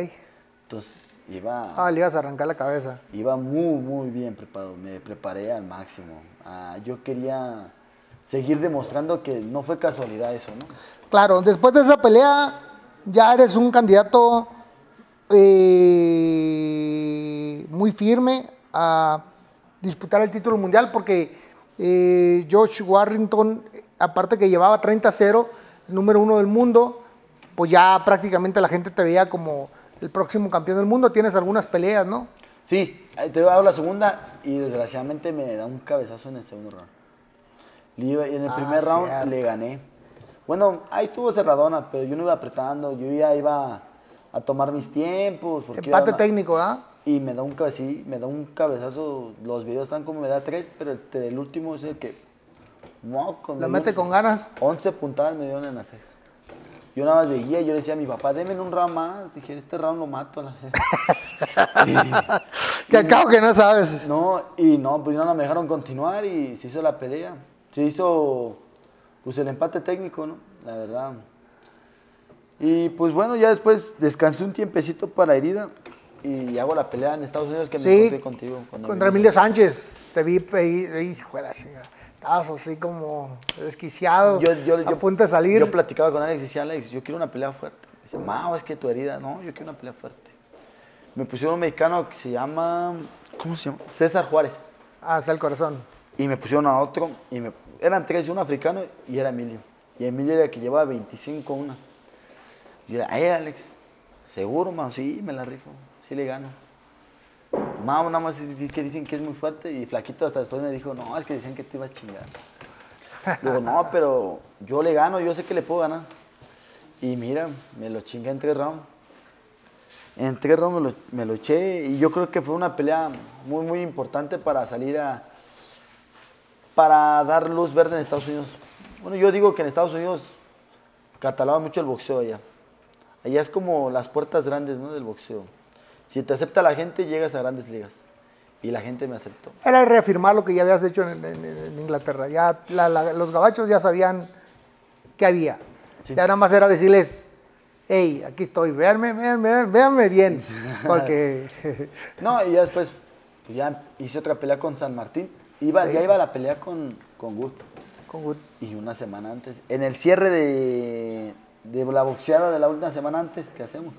Entonces iba, Ah, le ibas a arrancar la cabeza. iba muy, muy bien preparado, me preparé al máximo. Ah, yo quería seguir demostrando que no fue casualidad eso, ¿no? Claro, después de esa pelea ya eres un candidato eh, muy firme a disputar el título mundial porque eh, Josh Warrington, aparte que llevaba 30-0, el número uno del mundo, pues ya prácticamente la gente te veía como el próximo campeón del mundo. Tienes algunas peleas, ¿no? Sí, te hago la segunda y desgraciadamente me da un cabezazo en el segundo round. Iba- en el Ah, primer round le gané. Bueno, ahí estuvo cerradona, pero yo no iba apretando, yo ya iba a tomar mis tiempos. Empate ma- técnico, ¿ah? Y me da un cabe- sí, me da un cabezazo, los videos están como me da tres, pero el, el último es el que... moco, me La mete con ganas. 11 puntadas me dieron en la ceja. Yo nada más veía, yo le decía a mi papá, deme un round más. Dije, este round lo mato. la <laughs> Que acabo que no sabes. No, y no, pues no me dejaron continuar y se hizo la pelea. Se hizo pues el empate técnico, ¿no? La verdad. Y pues bueno, ya después descansé un tiempecito para herida y hago la pelea en Estados Unidos que me Sí, encontré contigo. contra. Emilio Sánchez. Te vi, hijo de la chingada. Así como desquiciado, Yo, yo, a yo- punto de salir. Yo platicaba con Alex y decía, Alex, yo quiero una pelea fuerte. Dice, Mao, es que tu herida, no, yo quiero una pelea fuerte. Me pusieron un mexicano que se llama, ¿cómo se llama? César Juárez. Hacia el corazón. Y me pusieron a otro, y me, eran tres, un africano y era Emilio. Y Emilio era el que llevaba 25 una. Y yo era, "Ay, Alex, seguro, man, sí, me la rifo, sí le gano. Mao, nada más es que dicen que es muy fuerte y Flaquito hasta después me dijo, no, es que decían que te iba a chingar. Luego, no, <laughs> pero yo le gano, yo sé que le puedo ganar. Y mira, me lo chingué en tres rounds. En tres rounds me lo, me lo eché y yo creo que fue una pelea muy, muy importante para salir a, para dar luz verde en Estados Unidos. Bueno, yo digo que en Estados Unidos cataloga mucho el boxeo allá. Allá es como las puertas grandes ¿no? del boxeo. Si te acepta la gente, llegas a grandes ligas. Y la gente me aceptó. Era reafirmar lo que ya habías hecho en, en- en Inglaterra. Ya la- la- los gabachos ya sabían qué había. Sí. Ya nada más era decirles, hey, aquí estoy, véanme, véanme, véanme bien. <laughs> Porque <laughs> No, y ya después pues ya hice otra pelea con San Martín. Iba, Sí. Ya iba a la pelea con, con Gut. con Wood- Y una semana antes, en el cierre de, de la boxeada de la última semana antes que hacemos,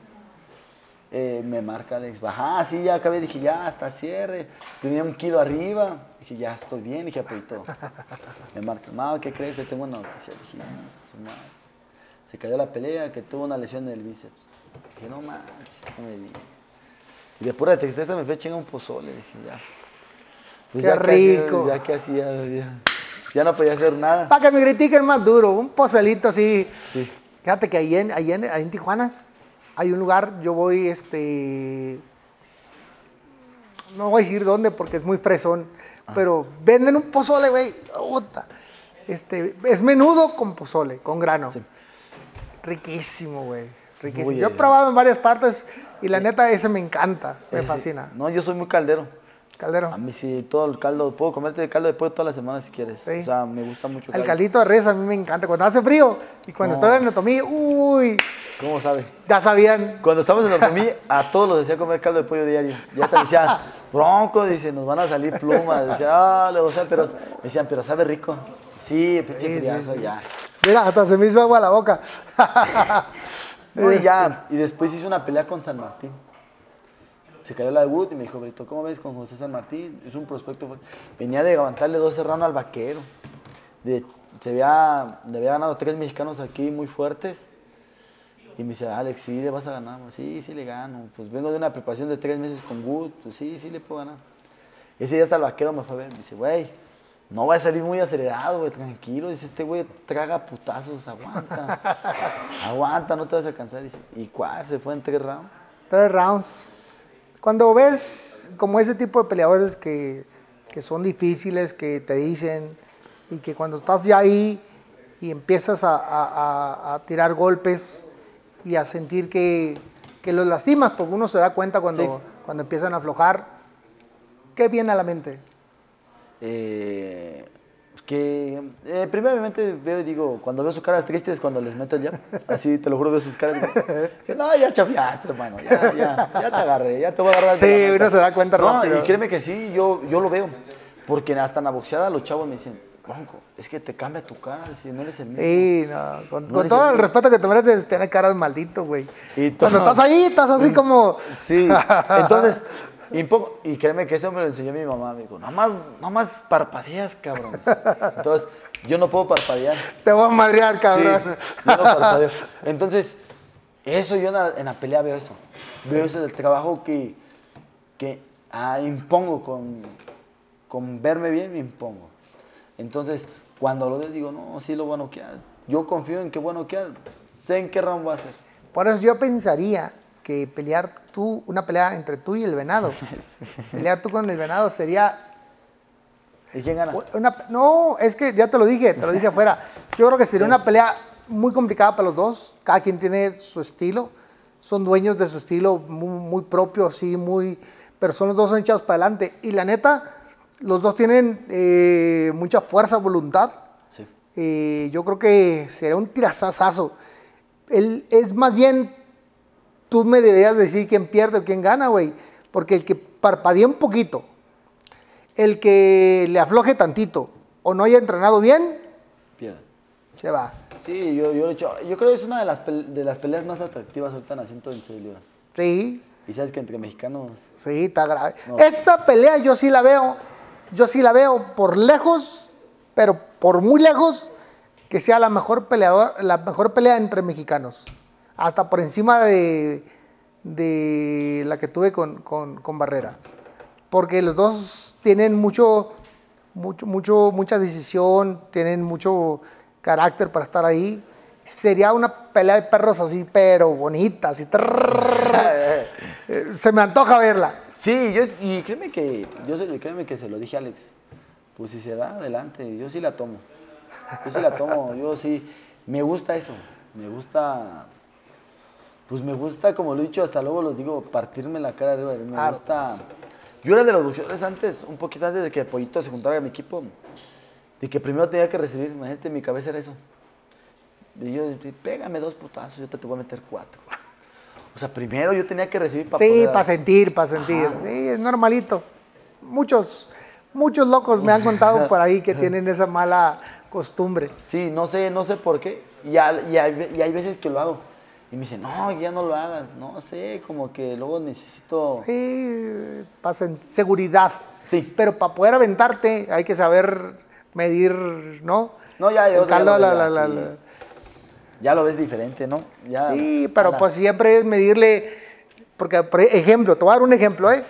eh, me marca Alex, baja, sí, ya acabé, dije, ya, hasta cierre, tenía un kilo arriba, dije, ya estoy bien, dije, apoyito. <laughs> Me marca, Mau, ¿qué crees? Te tengo una noticia, dije, "No, su madre". Se cayó la pelea, que tuvo una lesión en el bíceps. Dije, no manches, no me digas. Y de pura tristeza me fue a chingar un pozole, dije, ya. Pues Qué ya que rico. ya que hacía, ya, ya no podía hacer nada. Para que me critiquen más duro, un pocelito así. Sí. Fíjate que ahí en, ahí en, ahí en Tijuana hay un lugar, yo voy, este, no voy a decir dónde porque es muy fresón, Ah. pero venden un pozole, güey. Este, es menudo con pozole, con grano. Sí. Riquísimo, güey, riquísimo. Yo he probado en varias partes y la neta ese me encanta, me Ese- fascina. No, yo soy muy caldero. Caldero. A mí sí, todo el caldo, puedo comerte el caldo de pollo toda la semana si quieres. Sí. O sea, me gusta mucho el caldo. caldito de res a mí me encanta. Cuando hace frío y cuando No. estoy en anatomía, uy, ¿Cómo sabes? ya sabían. Cuando estamos en Otomí, <laughs> a todos los decía comer caldo de pollo diario. Ya hasta decía, bronco, dice, nos van a salir plumas. Decía, ah, le- o sea, pero, me decían, pero sabe rico. Sí, pinche Sí, ya. Mira, hasta se me hizo agua la boca. <laughs> No, y Este, ya, y después hice una pelea con San Martín. Se cayó la de Wood y me dijo, Brito, ¿cómo ves con José San Martín? Es un prospecto fuerte. Venía de levantarle 12 rounds al vaquero. De- se había, le había ganado tres mexicanos aquí muy fuertes. Y me dice, Alex, sí le vas a ganar. Sí, sí le gano. Pues vengo de una preparación de tres meses con Wood. Pues sí, sí le puedo ganar. Ese día hasta el vaquero me fue a ver. Me dice, güey, no va a salir muy acelerado, güey, tranquilo. Dice, este güey traga putazos, aguanta. <laughs> aguanta, no te vas a cansar. Dice, ¿y cuál? Se fue en tres rounds. Tres rounds. Cuando ves como ese tipo de peleadores que, que son difíciles, que te dicen, y que cuando estás ya ahí y empiezas a, a- a- tirar golpes y a sentir que, que los lastimas, porque uno se da cuenta cuando, Sí. cuando empiezan a aflojar, ¿qué viene a la mente? Eh, que eh, primeramente veo y digo, cuando veo sus caras tristes, cuando les meto el jab, así te lo juro, veo sus caras. Digo, no, ya chafiaste, hermano, ya, ya, ya te agarré, ya te voy a agarrar. Sí, la manta". uno se da cuenta no, rápido. Y créeme que sí, yo, yo lo veo, porque hasta en la boxeada los chavos me dicen, Bronco, es que te cambia tu cara, si no eres el mismo. Sí, no, con, No con le todo el respeto que te mereces, tienes cara de maldito, güey. Cuando estás ahí, estás así <laughs> como... Sí, <laughs> entonces, y, poco- y créeme que eso me lo enseñó mi mamá. Me dijo, nada más, nada más parpadeas, cabrón. Entonces, yo no puedo parpadear. Te voy a madrear, Sí, cabrón. yo no parpadeo. Entonces, eso yo en la, en la pelea veo eso. Veo eso del trabajo que, que ah, impongo con, con verme bien, me impongo. Entonces, cuando lo veo, digo, no, sí lo voy a noquear. Yo confío en que voy a noquear. Sé en qué round va a ser. Por eso yo pensaría que pelear tú, una pelea entre tú y el venado, <laughs> pelear tú con el venado sería ¿Y quién gana? una... No, es que ya te lo dije, te lo dije afuera. Yo creo que sería una pelea muy complicada para los dos. Cada quien tiene su estilo. Son dueños de su estilo muy, muy propio, así, muy... Pero son los dos echados para adelante. Y la neta, los dos tienen eh, mucha fuerza, voluntad. Sí. Eh, yo creo que sería un tirazazazo. El, es más bien, tú me deberías decir quién pierde o quién gana, güey. Porque el que parpadee un poquito, el que le afloje tantito o no haya entrenado bien, Pierde. se va. Sí, yo, yo, hecho- yo creo que es una de las, de las peleas más atractivas ahorita en las 126 libras. Sí, Y sabes que entre mexicanos, sí, está grave. No. Esa pelea yo sí la veo, yo sí la veo por lejos, pero por muy lejos, que sea la mejor peleador, la mejor pelea entre mexicanos. Hasta por encima de, de la que tuve con, con- Barrera. Porque los dos tienen mucho, mucho, mucho, mucha decisión, tienen mucho carácter para estar ahí. Sería una pelea de perros así, pero bonita, así. <laughs> Se me antoja verla. Sí, yo, y créeme que, yo se, créeme que se lo dije a Alex. Pues si se da, adelante, yo sí la tomo. Yo sí la tomo, yo sí, me gusta eso, me gusta, pues me gusta, como lo he dicho, hasta luego lo digo, partirme la cara arriba, me gusta. Yo era de los boxeadores antes, un poquito antes de que Pollito se juntara a mi equipo, de que primero tenía que recibir, imagínate, mi cabeza era eso. Y yo, pégame dos putazos, yo te, te voy a meter cuatro. <laughs> O sea, primero yo tenía que recibir para Sí, para sentir, para sentir. Ajá. Sí, es normalito. Muchos, muchos locos me han contado por ahí que <laughs> tienen esa mala costumbre. Sí, no sé, no sé por qué. Y, al- y hay, ve- y hay veces que lo hago. Y me dicen, no, ya no lo hagas. No sé, como que luego necesito... Sí, para seguridad. Sí. Pero para poder aventarte hay que saber medir, ¿no? No, ya, yo ya lo la- Ya lo ves diferente, ¿no? Ya, Sí, pero pues siempre es medirle, porque por ejemplo, te voy a dar un ejemplo, ¿eh?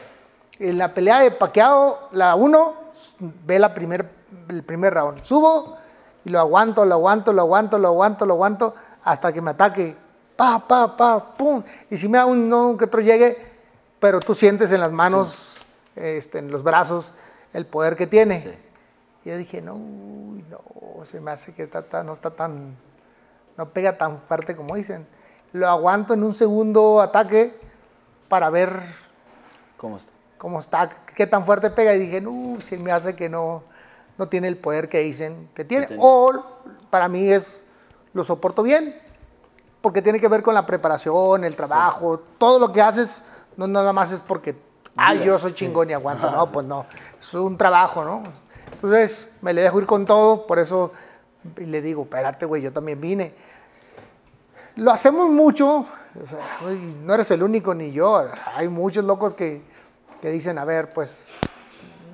En la pelea de Paqueado, la 1, ve la primer, el primer round. Subo y lo aguanto, lo aguanto, lo aguanto, lo aguanto, lo aguanto, hasta que me ataque. Pa, pa, pa, pum. Y si me da un no que otro llegue, pero tú sientes en las manos, este, en los brazos, el poder que tiene. Sí. Y yo dije, no, no, se me hace que está tan, no está tan, no pega tan fuerte como dicen. Lo aguanto en un segundo ataque para ver ¿Cómo está? cómo está, qué tan fuerte pega. Y dije, no, se me hace que no, no tiene el poder que dicen que tiene. O para mí es, lo soporto bien, porque tiene que ver con la preparación, el trabajo, todo lo que haces, no nada más es porque, ay, yo soy Sí. chingón y aguanto. No, pues no, es un trabajo, ¿no? Entonces me le dejo ir con todo, por eso le digo, espérate, güey, yo también vine. Lo hacemos mucho, o sea, güey, no eres el único ni yo. Hay muchos locos que, que dicen, a ver, pues,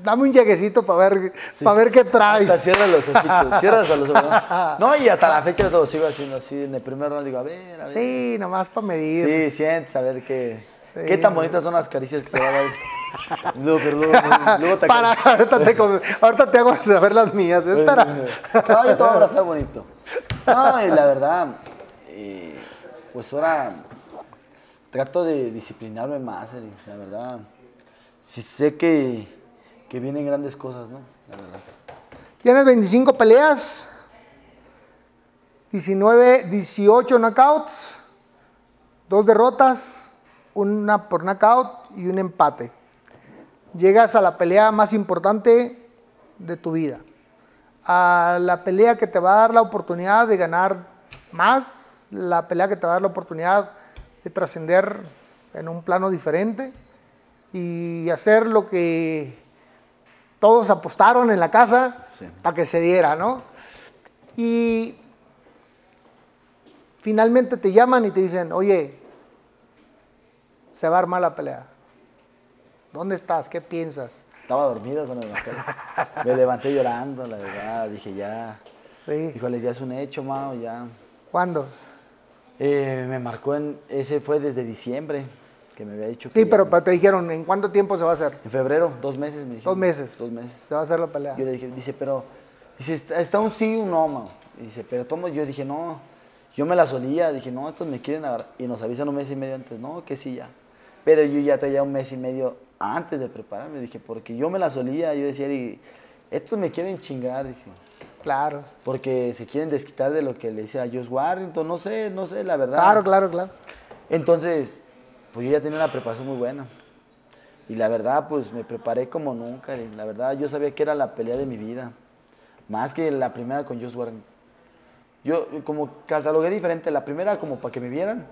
dame un lleguecito para ver, para ver qué traes. Hasta cierra los ojitos, cierras a los ojos. <laughs> ¿no? Y hasta la fecha todo sigo haciendo así. En el primer round digo, a ver, a ver. Sí, nomás para medir. Sí, sientes a ver qué, Sí. qué tan bonitas son las caricias que te va a dar. <laughs> Luego, pero luego, luego te Para, ahorita te, ahorita te hago saber las mías. Espera. No, yo te voy a abrazar bonito. No, y la verdad, eh, pues ahora trato de disciplinarme más, la verdad. Sí sé que, que vienen grandes cosas, ¿no? La verdad. Tienes 25 peleas, 19, 18 knockouts, dos derrotas, una por knockout y un empate. Llegas a la pelea más importante de tu vida, a la pelea que te va a dar la oportunidad de ganar más, la pelea que te va a dar la oportunidad de trascender en un plano diferente y hacer lo que todos apostaron en la casa Sí. para que se diera, ¿no? Y finalmente te llaman y te dicen, oye, se va a armar la pelea. ¿Dónde estás? ¿Qué piensas? Estaba dormido cuando me marcaron. Me levanté llorando, la verdad. Dije, ya. Sí. Híjoles, ya es un hecho, mao, ya. ¿Cuándo? Eh, me marcó en. Ese fue desde diciembre que me había dicho Sí, que- pero te dijeron, ¿en cuánto tiempo se va a hacer? En febrero, dos meses me dijeron. Dos meses. Dos meses. Se va a hacer la pelea. Yo le dije, dice, pero, dice, está, está un sí un no, mao. Dice, pero tomo, yo dije, no, yo me la solía, dije, no, estos me quieren agarrar. Y nos avisan un mes y medio antes, no, que sí ya. Pero yo ya traía un mes y medio antes de prepararme, dije, porque yo me la solía, yo decía, y, estos me quieren chingar, dije. Claro. Porque se quieren desquitar de lo que le hice a Josh Warrington, no sé, no sé, la verdad. Claro, claro, claro. Entonces, pues yo ya tenía una preparación muy buena. Y la verdad, pues me preparé como nunca. y La verdad, yo sabía que era la pelea de mi vida. Más que la primera con Josh Warren. Yo como catalogué diferente. La primera como para que me vieran.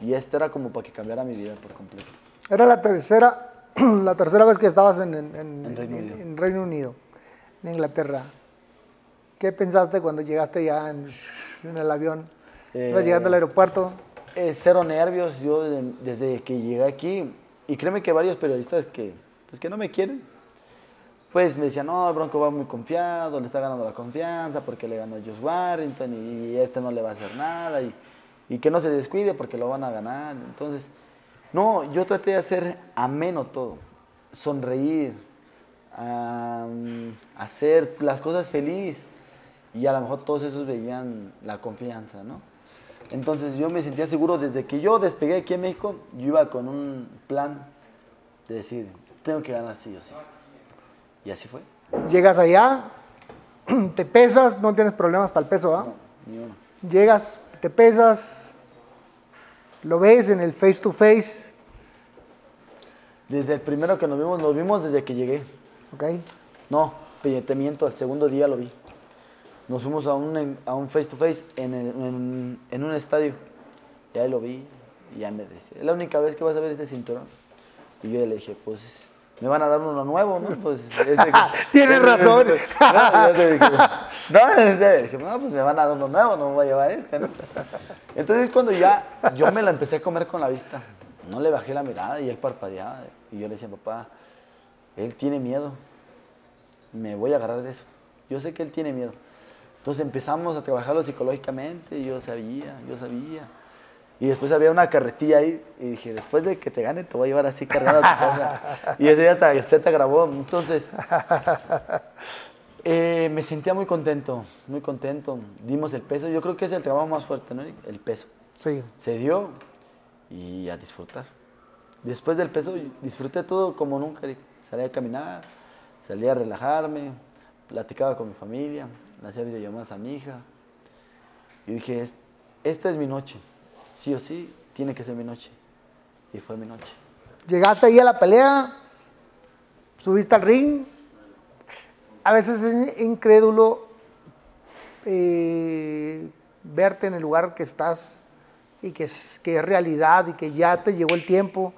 Y esta era como para que cambiara mi vida por completo. Era la tercera, <clears throat> la tercera vez que estabas en, en- en- Reino en- Unido. en Reino Unido, en Inglaterra. ¿Qué pensaste cuando llegaste ya en, el avión? Ibas Eh, llegando al aeropuerto. Eh, cero nervios. Yo desde, que llegué aquí. Y créeme que varios periodistas que, pues, que no me quieren. Pues me decían, no, Bronco va muy confiado, le está ganando la confianza porque le ganó Josh Warrington y este no le va a hacer nada y, y que no se descuide porque lo van a ganar. Entonces, no, yo traté de hacer ameno todo, sonreír, hacer las cosas feliz y a lo mejor todos esos veían la confianza, ¿no? Entonces yo me sentía seguro desde que yo despegué aquí en México, yo iba con un plan de decir, tengo que ganar sí o sí. Y así fue. Llegas allá, <clears throat> te pesas, no tienes problemas para el peso, ¿ah? Ni uno. Llegas, te pesas, lo ves en el face to face, Desde el primero que nos vimos, nos vimos desde que llegué. ¿ok? No, te miento, al segundo día lo vi. Nos fuimos a un, a un face to face en, el- en- en un estadio. Y ahí lo vi y ya me decía, es la única vez que vas a ver este cinturón. Y yo le dije, pues me van a dar uno nuevo, ¿no? Pues ese <laughs> Tienes razón. <laughs> No, yo te dije, no, en serio, dije, no, pues me van a dar uno nuevo, no me voy a llevar este, ¿no? Entonces cuando ya yo me la empecé a comer con la vista, no le bajé la mirada y él parpadeaba. Y yo le decía, papá, él tiene miedo me voy a agarrar de eso. Yo sé que él tiene miedo. Entonces empezamos a trabajarlo psicológicamente, yo sabía, yo sabía. Y después había una carretilla ahí y dije, después de que te gane te voy a llevar así cargado a tu casa. y ese día hasta el Z grabó. Entonces, eh, me sentía muy contento, muy contento. Dimos el peso, yo creo que es el trabajo más fuerte, ¿no? El peso. Sí. Se dio y a disfrutar. Después del peso disfruté todo como nunca. Salí a caminar, salí a relajarme, platicaba con mi familia, le hacía videollamadas a mi hija. Y dije, "Es- esta es mi noche. Sí o sí, tiene que ser mi noche. Y fue mi noche. Llegaste ahí a la pelea, subiste al ring. A veces es incrédulo eh, verte en el lugar que estás y que es, que es realidad y que ya te llegó el tiempo,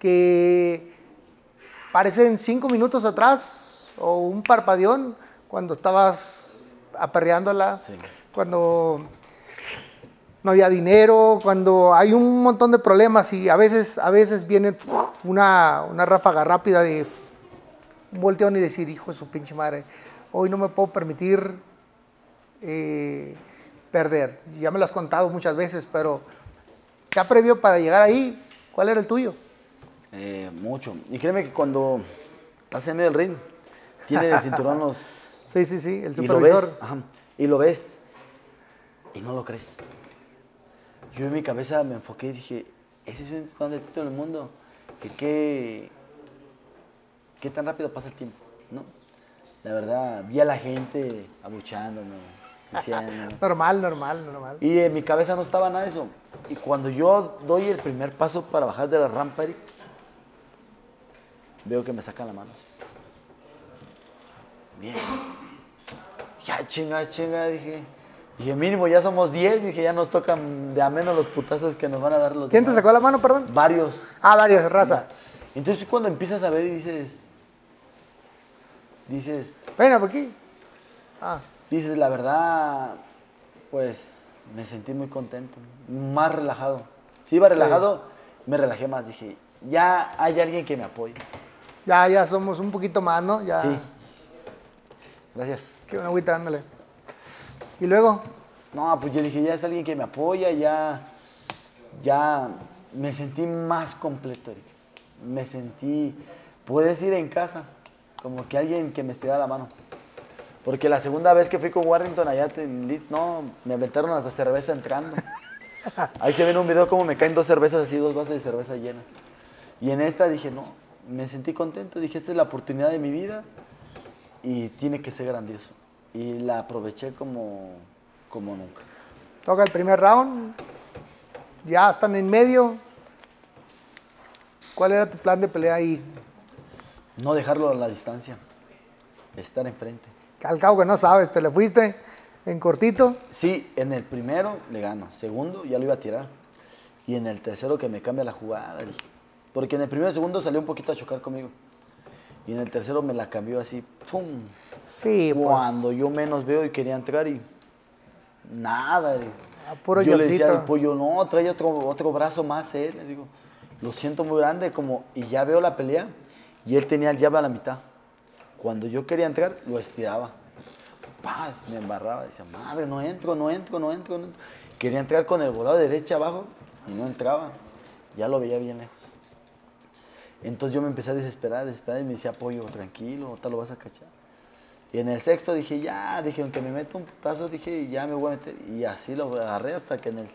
que parecen cinco minutos atrás o un parpadeón cuando estabas aperreándola. Sí. cuando no había dinero, cuando hay un montón de problemas y a veces, a veces viene una, una ráfaga rápida de un volteón y decir, hijo de su pinche madre, hoy no me puedo permitir eh, perder. Ya me lo has contado muchas veces, pero se ha previó para llegar ahí. ¿Cuál era el tuyo? Eh, mucho. Y créeme que cuando estás en medio del ring, tiene el cinturón <laughs> los... Sí, sí, sí, el y lo supervisor. ves, ajá, y lo ves, y no lo crees. Yo en mi cabeza me enfoqué y dije, ese es cinturón del título del mundo. Que qué, qué tan rápido pasa el tiempo, ¿no? La verdad, vi a la gente abuchándome, diciendo... <laughs> Normal, normal, normal. Y en mi cabeza no estaba nada de eso. Y cuando yo doy el primer paso para bajar de la rampa, Eric, veo que me sacan la mano. así. Bien. Ya chinga, chinga, dije. Dije, mínimo, ya somos 10. Dije, ya nos tocan de a menos los putazos que nos van a dar los ¿Quién te sacó la mano, perdón? Varios. Ah, varios, raza. Entonces cuando empiezas a ver y dices, dices, Ven por aquí. Ah, Dices, la verdad, pues me sentí muy contento, más relajado. Si iba Sí. relajado, me relajé más. Dije, ya hay alguien que me apoye. ya, ya somos un poquito más, ¿no? Ya. Sí. Gracias. Qué una agüita, dándole. Y luego, No, pues yo dije, ya es alguien que me apoya, ya, ya me sentí más completo, Eric. Me sentí, puedes ir en casa, como que alguien que me estirara la mano. Porque la segunda vez que fui con Warrington allá, te- no, me aventaron hasta cerveza entrando. <laughs> Ahí se ve en un video como me caen dos cervezas así, dos vasos de cerveza llenas. Y en esta dije, no, me sentí contento, dije, esta es la oportunidad de mi vida y tiene que ser grandioso. Y la aproveché como, como nunca. toca el primer round. Ya están en medio. ¿Cuál era tu plan de pelea ahí? No dejarlo a la distancia, estar enfrente. Al cabo que no sabes, te le fuiste en cortito. Sí, en el primero le gano, segundo ya lo iba a tirar. Y en el tercero que me cambia la jugada. Porque en el primero y segundo salió un poquito a chocar conmigo. Y en el tercero me la cambió así, ¡pum! Sí, pues. Cuando yo menos veo y quería entrar y nada. puro yo le decía al pollo, no, trae otro, otro brazo más él. Le digo, lo siento muy grande, como, y ya veo la pelea y él tenía el llave a la mitad. Cuando yo quería entrar, lo estiraba. Paz, me embarraba, decía, madre, no entro, no entro, no entro, no entro. Quería entrar con el volado de derecha abajo y no entraba. Ya lo veía bien lejos. Entonces yo me empecé a desesperar, desesperar y me decía, pollo, tranquilo, ahorita lo vas a cachar. Y en el sexto dije, ya, dije, aunque me meto un putazo, dije, ya me voy a meter. Y así lo agarré hasta que en el...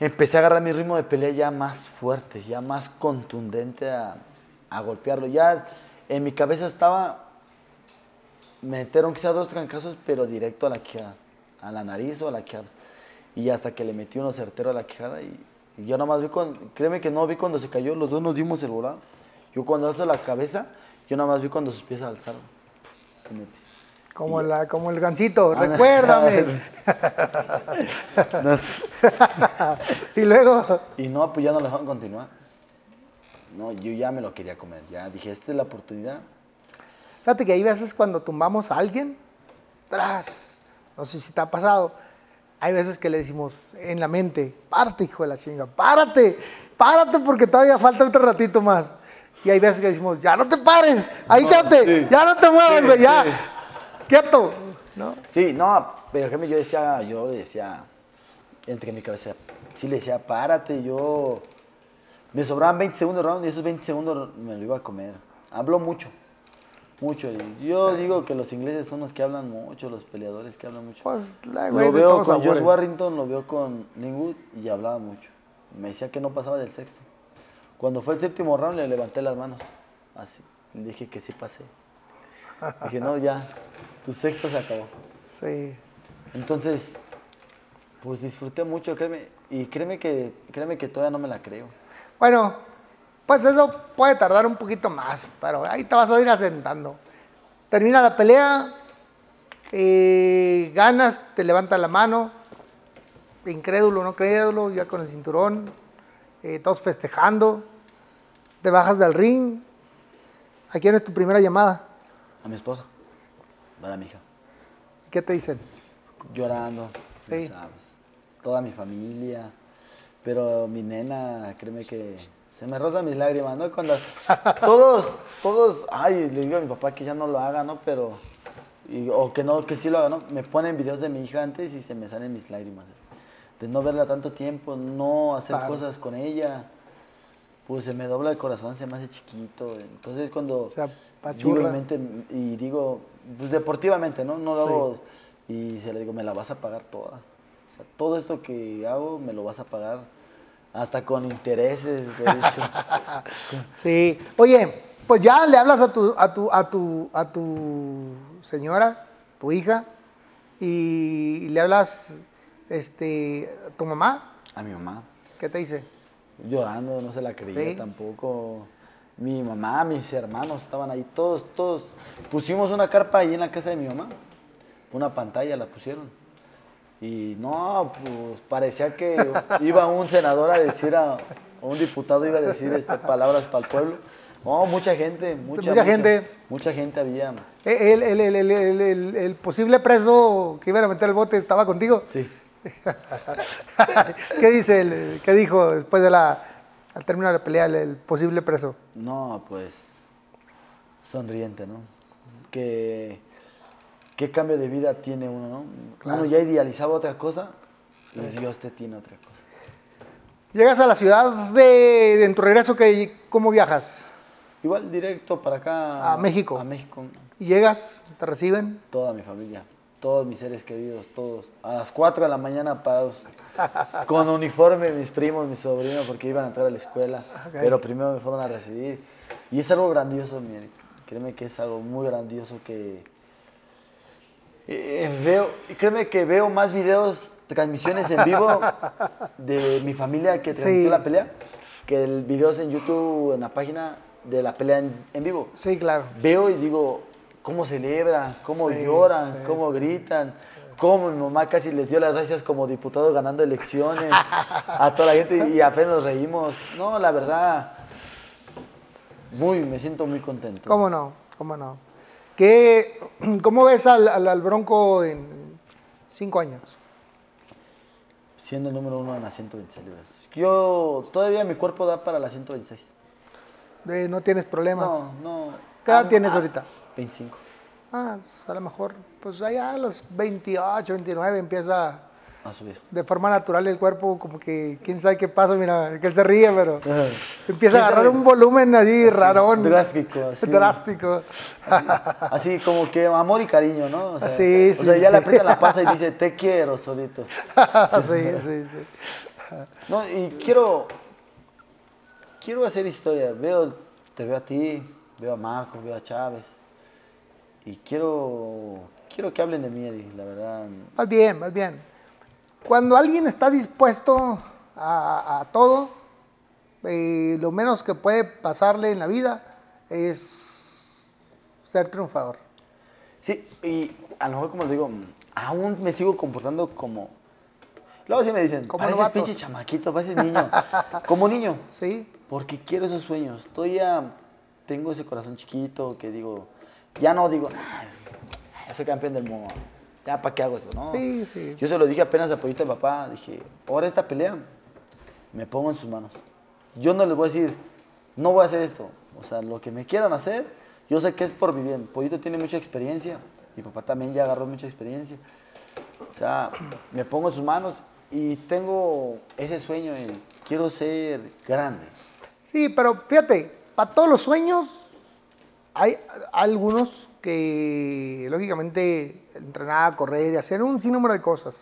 Empecé a agarrar mi ritmo de pelea ya más fuerte, ya más contundente a, a golpearlo. Ya en mi cabeza estaba, metieron quizás dos trancazos, pero directo a la quijada, a la nariz o a la quijada. Y hasta que le metí uno certero a la quijada y, y yo nada más vi cuando, créeme que no vi cuando se cayó, los dos nos dimos el volado. Yo cuando alzo la cabeza, yo nada más vi cuando sus pies alzaron. Como, la, como el gancito, Ah, recuérdame. <laughs> Nos- <laughs> y luego, Y no, pues ya no lo dejaron continuar. No, yo ya me lo quería comer. Ya dije, esta es la oportunidad. fíjate que hay veces cuando tumbamos a alguien, tras, no sé si te ha pasado, hay veces que le decimos en la mente, párate, hijo de la chinga, párate, párate porque todavía falta otro ratito más. Y hay veces que decimos, ya no te pares, ahí No, quédate, sí. ya no te muevas, Sí, ya, sí. quieto. ¿no? Sí, no, pero yo decía, yo le decía, entre mi cabeza, sí le decía, párate, yo... Me sobraban 20 segundos round y esos 20 segundos me lo iba a comer. Hablo mucho, mucho. Yo digo que los ingleses son los que hablan mucho, los peleadores que hablan mucho. Pues, la güey Lo veo con Josh sabores. Warrington, lo veo con Linwood y hablaba mucho. Me decía que no pasaba del sexto. Cuando fue el séptimo round le levanté las manos, así. Le dije que sí pasé. Dije, no, ya, tu sexto se acabó. Sí. Entonces, pues disfruté mucho, créeme. Y créeme que, créeme que todavía no me la creo. Bueno, pues eso puede tardar un poquito más, pero ahí te vas a ir asentando. Termina la pelea, eh, ganas, te levanta la mano, incrédulo, no crédulo, ya con el cinturón, eh, todos festejando, te bajas del ring. ¿A quién es tu primera llamada? A mi esposa, para mi hija. ¿Y qué te dicen? llorando, Sí. sabes. Toda mi familia. Pero mi nena, créeme que se me rozan mis lágrimas, ¿no? Cuando todos, todos, ay, le digo a mi papá que ya no lo haga, ¿no? Pero, y- o que no, que sí lo haga, ¿no? Me ponen videos de mi hija antes y se me salen mis lágrimas. De no verla tanto tiempo, no hacer Claro. cosas con ella. Pues se me dobla el corazón, se me hace chiquito. Entonces cuando O sea, digo y digo, pues deportivamente, ¿no? No lo Sí. hago y se le digo, me la vas a pagar toda. O sea, todo esto que hago me lo vas a pagar hasta con intereses, de hecho. <laughs> Sí. Oye, pues ya le hablas a tu, a tu, a tu, a tu señora, tu hija, y le hablas este, a tu mamá. a mi mamá, ¿Qué te dice? llorando, no se la creía Sí. tampoco. Mi mamá, mis hermanos estaban ahí, todos, todos. Pusimos una carpa ahí en la casa de mi mamá, una pantalla la pusieron. Y no, pues parecía que iba un senador a decir a, o un diputado iba a decir este, palabras para el pueblo. No, mucha gente, mucha, Mucha gente. Mucha gente había. Eh, El, el- el- el- posible preso que iban a meter el bote estaba contigo. Sí. <laughs> ¿Qué dice? el- ¿Qué dijo después de la, al término de la pelea el, el posible preso? No, pues sonriente, ¿no? Que qué cambio de vida tiene uno, ¿no? Uno ya idealizaba otra cosa y Dios te tiene otra cosa. Llegas a la ciudad de, de en tu regreso, que, ¿cómo viajas? Igual directo para acá. A México. A México. Y llegas, te reciben. Toda mi familia, todos mis seres queridos, todos. A las 4 de la mañana parados. <laughs> Con uniforme, mis primos, mis sobrinos, porque iban a entrar a la escuela. Ok. Pero primero me fueron a recibir. Y es algo grandioso, mi Eric. Créeme que es algo muy grandioso que. Eh, veo, créeme que veo más videos, transmisiones en vivo de mi familia que transmitió Sí. la pelea que el videos en YouTube, en la página de la pelea en, en vivo Sí, claro. veo y digo, cómo celebran, cómo Sí, lloran, sí, cómo gritan, cómo mi mamá casi les dio las gracias como diputado ganando elecciones a toda la gente y apenas nos reímos. No, la verdad, muy, me siento muy contento. ¿Cómo no? ¿Cómo no? ¿Qué, ¿Cómo ves al, al- al Bronco en cinco años? Siendo el número uno en las 126 libras. Yo, todavía mi cuerpo da para las 126. De, ¿No tienes problemas? No, no. ¿Qué edad Ah, tienes ah, ahorita? 25. Ah, pues a lo mejor, pues allá a los 28, 29 empieza A subir. de forma natural el cuerpo, como que quién sabe qué pasa, mira, que él se ríe, pero <laughs> empieza a ¿Quién agarrar un volumen así rarón. drástico, <laughs> así. Drástico. Así como que amor y cariño, ¿no? O sea, Sí, o sí, sea, ya sí. le aprieta la panza y dice, <laughs> te quiero solito. sí, sí, sí. No, y quiero, quiero hacer historia. Veo, te veo a ti, veo a Marcos, veo a Chávez. Y quiero, quiero que hablen de mí, la verdad. Más bien, más bien. Cuando alguien está dispuesto a, a todo, eh, lo menos que puede pasarle en la vida es ser triunfador. Sí, y a lo mejor como les digo, aún me sigo comportando como... Luego sí me dicen, Como pareces novato". pinche chamaquito, pareces niño. <laughs> como niño. ¿Sí? Porque quiero esos sueños. Todavía tengo ese corazón chiquito que digo, ya no digo, nah, soy campeón del mundo. Ya, ¿para qué hago eso? No. Sí, sí. Yo se lo dije apenas a Pollito de papá. Dije, ahora esta pelea me pongo en sus manos. Yo no les voy a decir, no voy a hacer esto. O sea, lo que me quieran hacer, yo sé que es por mi bien. Pollito tiene mucha experiencia. Mi papá también ya agarró mucha experiencia. O sea, me pongo en sus manos y tengo ese sueño en quiero ser grande. Sí, pero fíjate, para todos los sueños hay algunos que lógicamente entrenar, correr y hacer un sinnúmero de cosas.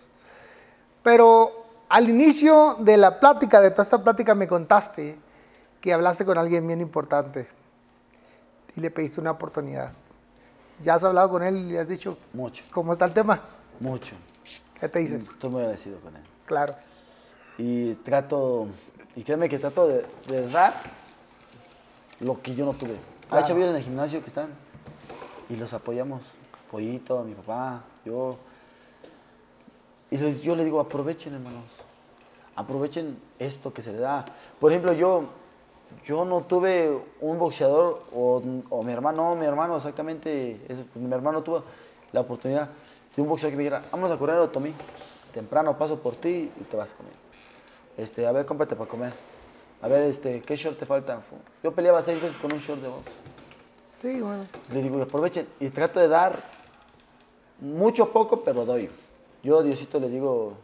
Pero al inicio de la plática, de toda esta plática, me contaste que hablaste con alguien bien importante y le pediste una oportunidad. ¿Ya has hablado con él y le has dicho Mucho, cómo está el tema? mucho. ¿Qué te dice? Estoy muy agradecido con él. Claro. Y trato, y créeme que trato de, de dar lo que yo no tuve. Claro. Hay chavillos en el gimnasio que están y los apoyamos. Pollito, mi papá, yo. Y les- yo le digo, aprovechen, hermanos. Aprovechen esto que se les da. Por ejemplo, yo, yo no tuve un boxeador, o, o mi hermano, no, mi hermano exactamente, mi hermano tuvo la oportunidad. de un boxeo que me dijera, vamos a correr a Otomí, temprano paso por ti y te vas conmigo. Este, a ver, cómprate para comer. A ver, este, ¿qué short te falta? Yo peleaba seis veces con un short de box. Sí, bueno. Le digo, aprovechen y trato de dar mucho poco, pero doy. Yo a Diosito le digo,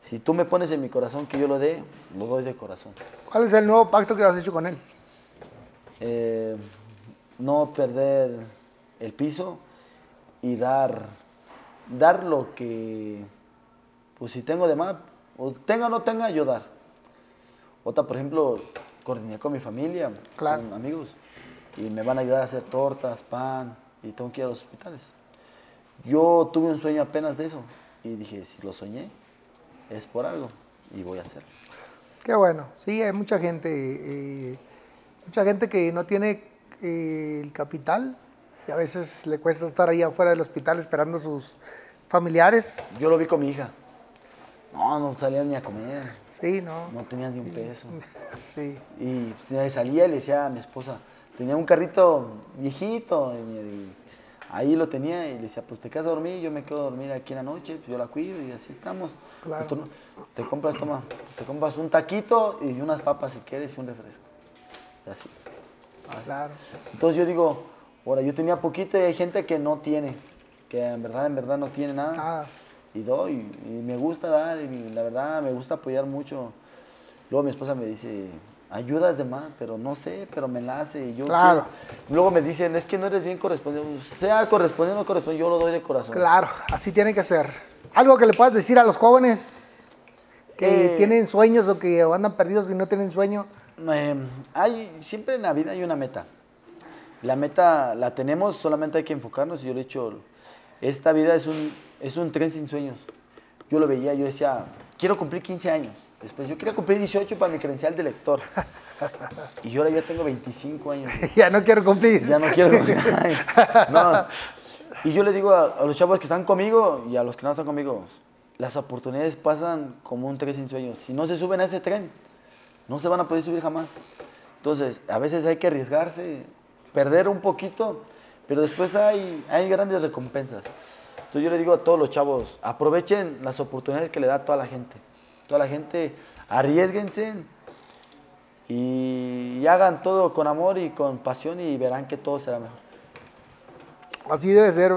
si tú me pones en mi corazón que yo lo dé, lo doy de corazón. ¿Cuál es el nuevo pacto que has hecho con él? Eh, no perder el piso y dar, dar lo que, pues si tengo de más, o tenga o no tenga, yo dar. Otra, por ejemplo, coordiné con mi familia, Claro. con amigos, y me van a ayudar a hacer tortas, pan, y tengo que ir a los hospitales. Yo tuve un sueño apenas de eso, y dije, si lo soñé, es por algo, y voy a hacerlo. Qué bueno. Sí, hay mucha gente, eh, mucha gente que no tiene eh, el capital y a veces le cuesta estar ahí afuera del hospital esperando a sus familiares. Yo lo vi con mi hija. No, no salían ni a comer. Sí, ¿no? No tenías ni un peso. <laughs> Sí. Y pues, salía y le decía a mi esposa, tenía un carrito viejito, y, y ahí lo tenía y le decía, pues te quedas a dormir, yo me quedo a dormir aquí en la noche, pues yo la cuido y así estamos. Claro. Pues, te compras, toma, te compras un taquito y unas papas si quieres y un refresco. Y así. Así. Claro. Entonces yo digo, ahora yo tenía poquito y hay gente que no tiene, que en verdad, en verdad no tiene nada. Nada. Y doy, y me gusta dar, y la verdad me gusta apoyar mucho. Luego mi esposa me dice, ayudas de más, pero no sé, pero me la hace. Y yo Claro. quiero". Luego me dicen, es que no eres bien correspondiente. Sea correspondiente o no correspondiente, yo lo doy de corazón. Claro, así tiene que ser. Algo que le puedas decir a los jóvenes que Eh. tienen sueños o que andan perdidos y no tienen sueño. Eh, hay, siempre en la vida hay una meta. La meta la tenemos, solamente hay que enfocarnos. Y yo le he dicho, esta vida es un, es un tren sin sueños. Yo lo veía, yo decía, quiero cumplir 15 años. Después yo quería cumplir 18 para mi credencial de lector. <laughs> Y yo ahora ya tengo 25 años. <laughs> ya no quiero cumplir. Ya no quiero. <laughs> no. Y yo le digo a, a los chavos que están conmigo y a los que no están conmigo, las oportunidades pasan como un tren sin sueños. Si no se suben a ese tren, no se van a poder subir jamás. Entonces, a veces hay que arriesgarse, perder un poquito, pero después hay, hay grandes recompensas. Entonces yo le digo a todos los chavos, aprovechen las oportunidades que le da toda la gente. Toda la gente, arriesguense y, y hagan todo con amor y con pasión y verán que todo será mejor. Así debe ser,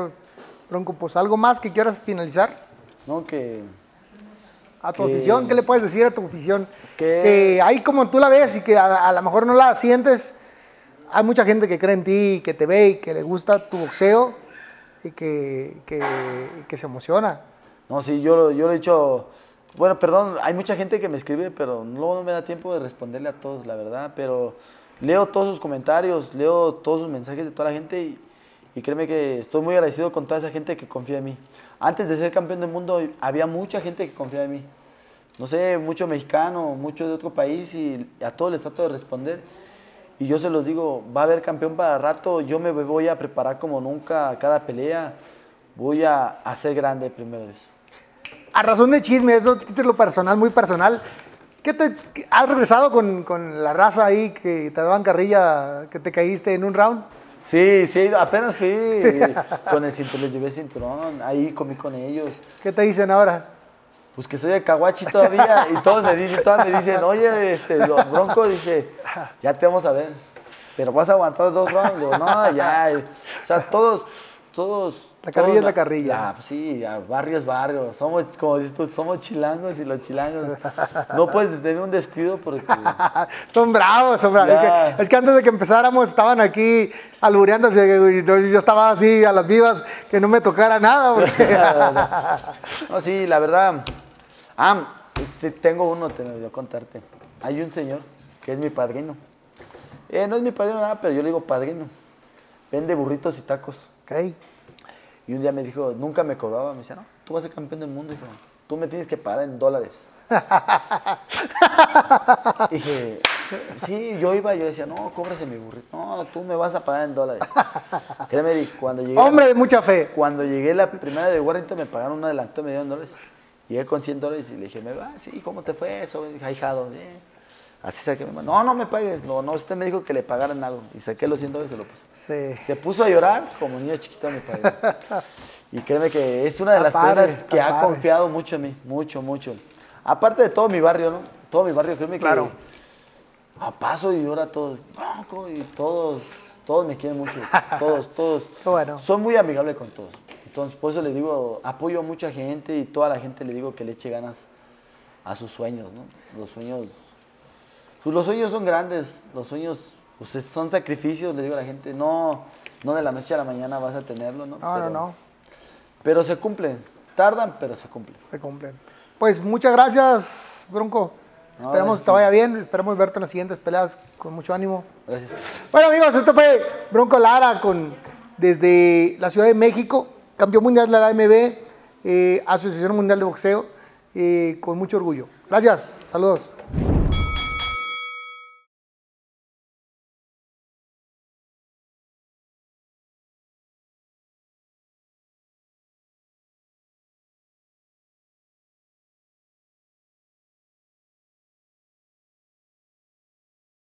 Bronco. Pues algo más que quieras finalizar ¿No? Que a tu Que- afición. ¿Qué le puedes decir a tu afición? Que- Que ahí como tú la ves y que a, a lo mejor no la sientes, hay mucha gente que cree en ti, que te ve y que le gusta tu boxeo y que, que, que se emociona. No, sí, yo, yo lo he dicho. Bueno, perdón, hay mucha gente que me escribe, pero luego no me da tiempo de responderle a todos, la verdad. Pero leo todos sus comentarios, leo todos sus mensajes de toda la gente y, créeme que estoy muy agradecido con toda esa gente que confía en mí. Antes de ser campeón del mundo, había mucha gente que confía en mí. No sé, mucho mexicano, mucho de otro país y a todos les trato de responder. Y yo se los digo, va a haber campeón para rato, yo me voy a preparar como nunca a cada pelea, voy a hacer grande primero eso. A razón de chisme, eso título personal, muy personal. ¿Qué te, ¿Has regresado con, con la raza ahí que te daban carrilla, que te caíste en un round? Sí, sí, apenas fui <laughs> con el cinturón, les llevé el cinturón, ahí comí con ellos. ¿Qué te dicen ahora? Pues que soy de Caguachi todavía y todos me dicen, todas me dicen, oye, este, los broncos, dice, ya te vamos a ver, pero vas a aguantar dos rounds. Digo, no, ya, o sea, todos, todos. La carrilla todos es la carrilla. Ya, pues sí, barrio es barrio, somos, como dices tú, somos chilangos y los chilangos, no puedes tener un descuido porque... <laughs> son bravos, son bravos. Es que, es que antes de que empezáramos estaban aquí albureándose yo estaba así a las vivas que no me tocara nada. <laughs> porque- No, sí, la verdad. Ah, te- tengo uno, te lo voy a contarte. Hay un señor que es mi padrino. Eh, no es mi padrino nada, pero yo le digo padrino. Vende burritos y tacos. Ok. Y un día me dijo, nunca me cobraba. Me decía, no, tú vas a ser campeón del mundo. Dijo, tú me tienes que pagar en dólares. dije, sí, yo iba, yo decía, no, cóbrase mi burrito. No, tú me vas a pagar en dólares. Créeme, cuando llegué. Hombre de mucha fe. Cuando llegué la primera de Warrington me pagaron un adelanto, me dieron dólares. Llegué con 100 dólares y le dije, ¿me va? Sí, ¿cómo te fue eso? Dije, ahijado, bien. Así saqué mi mano. No, no me pagues. No, no, usted me dijo que le pagaran algo. Y saqué los 100 dólares y se lo puse. Sí. Se puso a llorar como niño chiquito me pagó. <laughs> Y créeme que es una de las padre, personas que ha padre. confiado mucho en mí. Mucho, mucho. Aparte de todo mi barrio, ¿no? Todo mi barrio, créeme Claro. que a paso y todos, "Bronco", y todos, todos me quieren mucho. <laughs> Todos, todos. Bueno. Soy muy amigable con todos. Entonces, por eso le digo, apoyo a mucha gente y toda la gente le digo que le eche ganas a sus sueños, ¿no? Los sueños, pues los sueños son grandes, los sueños pues, es- son sacrificios, le digo a la gente, no, no de la noche a la mañana vas a tenerlo, ¿no? No, no, Pero- no. Pero se cumplen, tardan, pero se cumplen. Se cumplen. Pues muchas gracias, Bronco. No, Esperamos gracias que te vaya bien. Esperamos verte en las siguientes peleas con mucho ánimo. Gracias. Bueno, amigos, esto fue Bronco Lara con, desde la Ciudad de México, campeón mundial de la AMB, eh, Asociación Mundial de Boxeo, eh, con mucho orgullo. Gracias, saludos.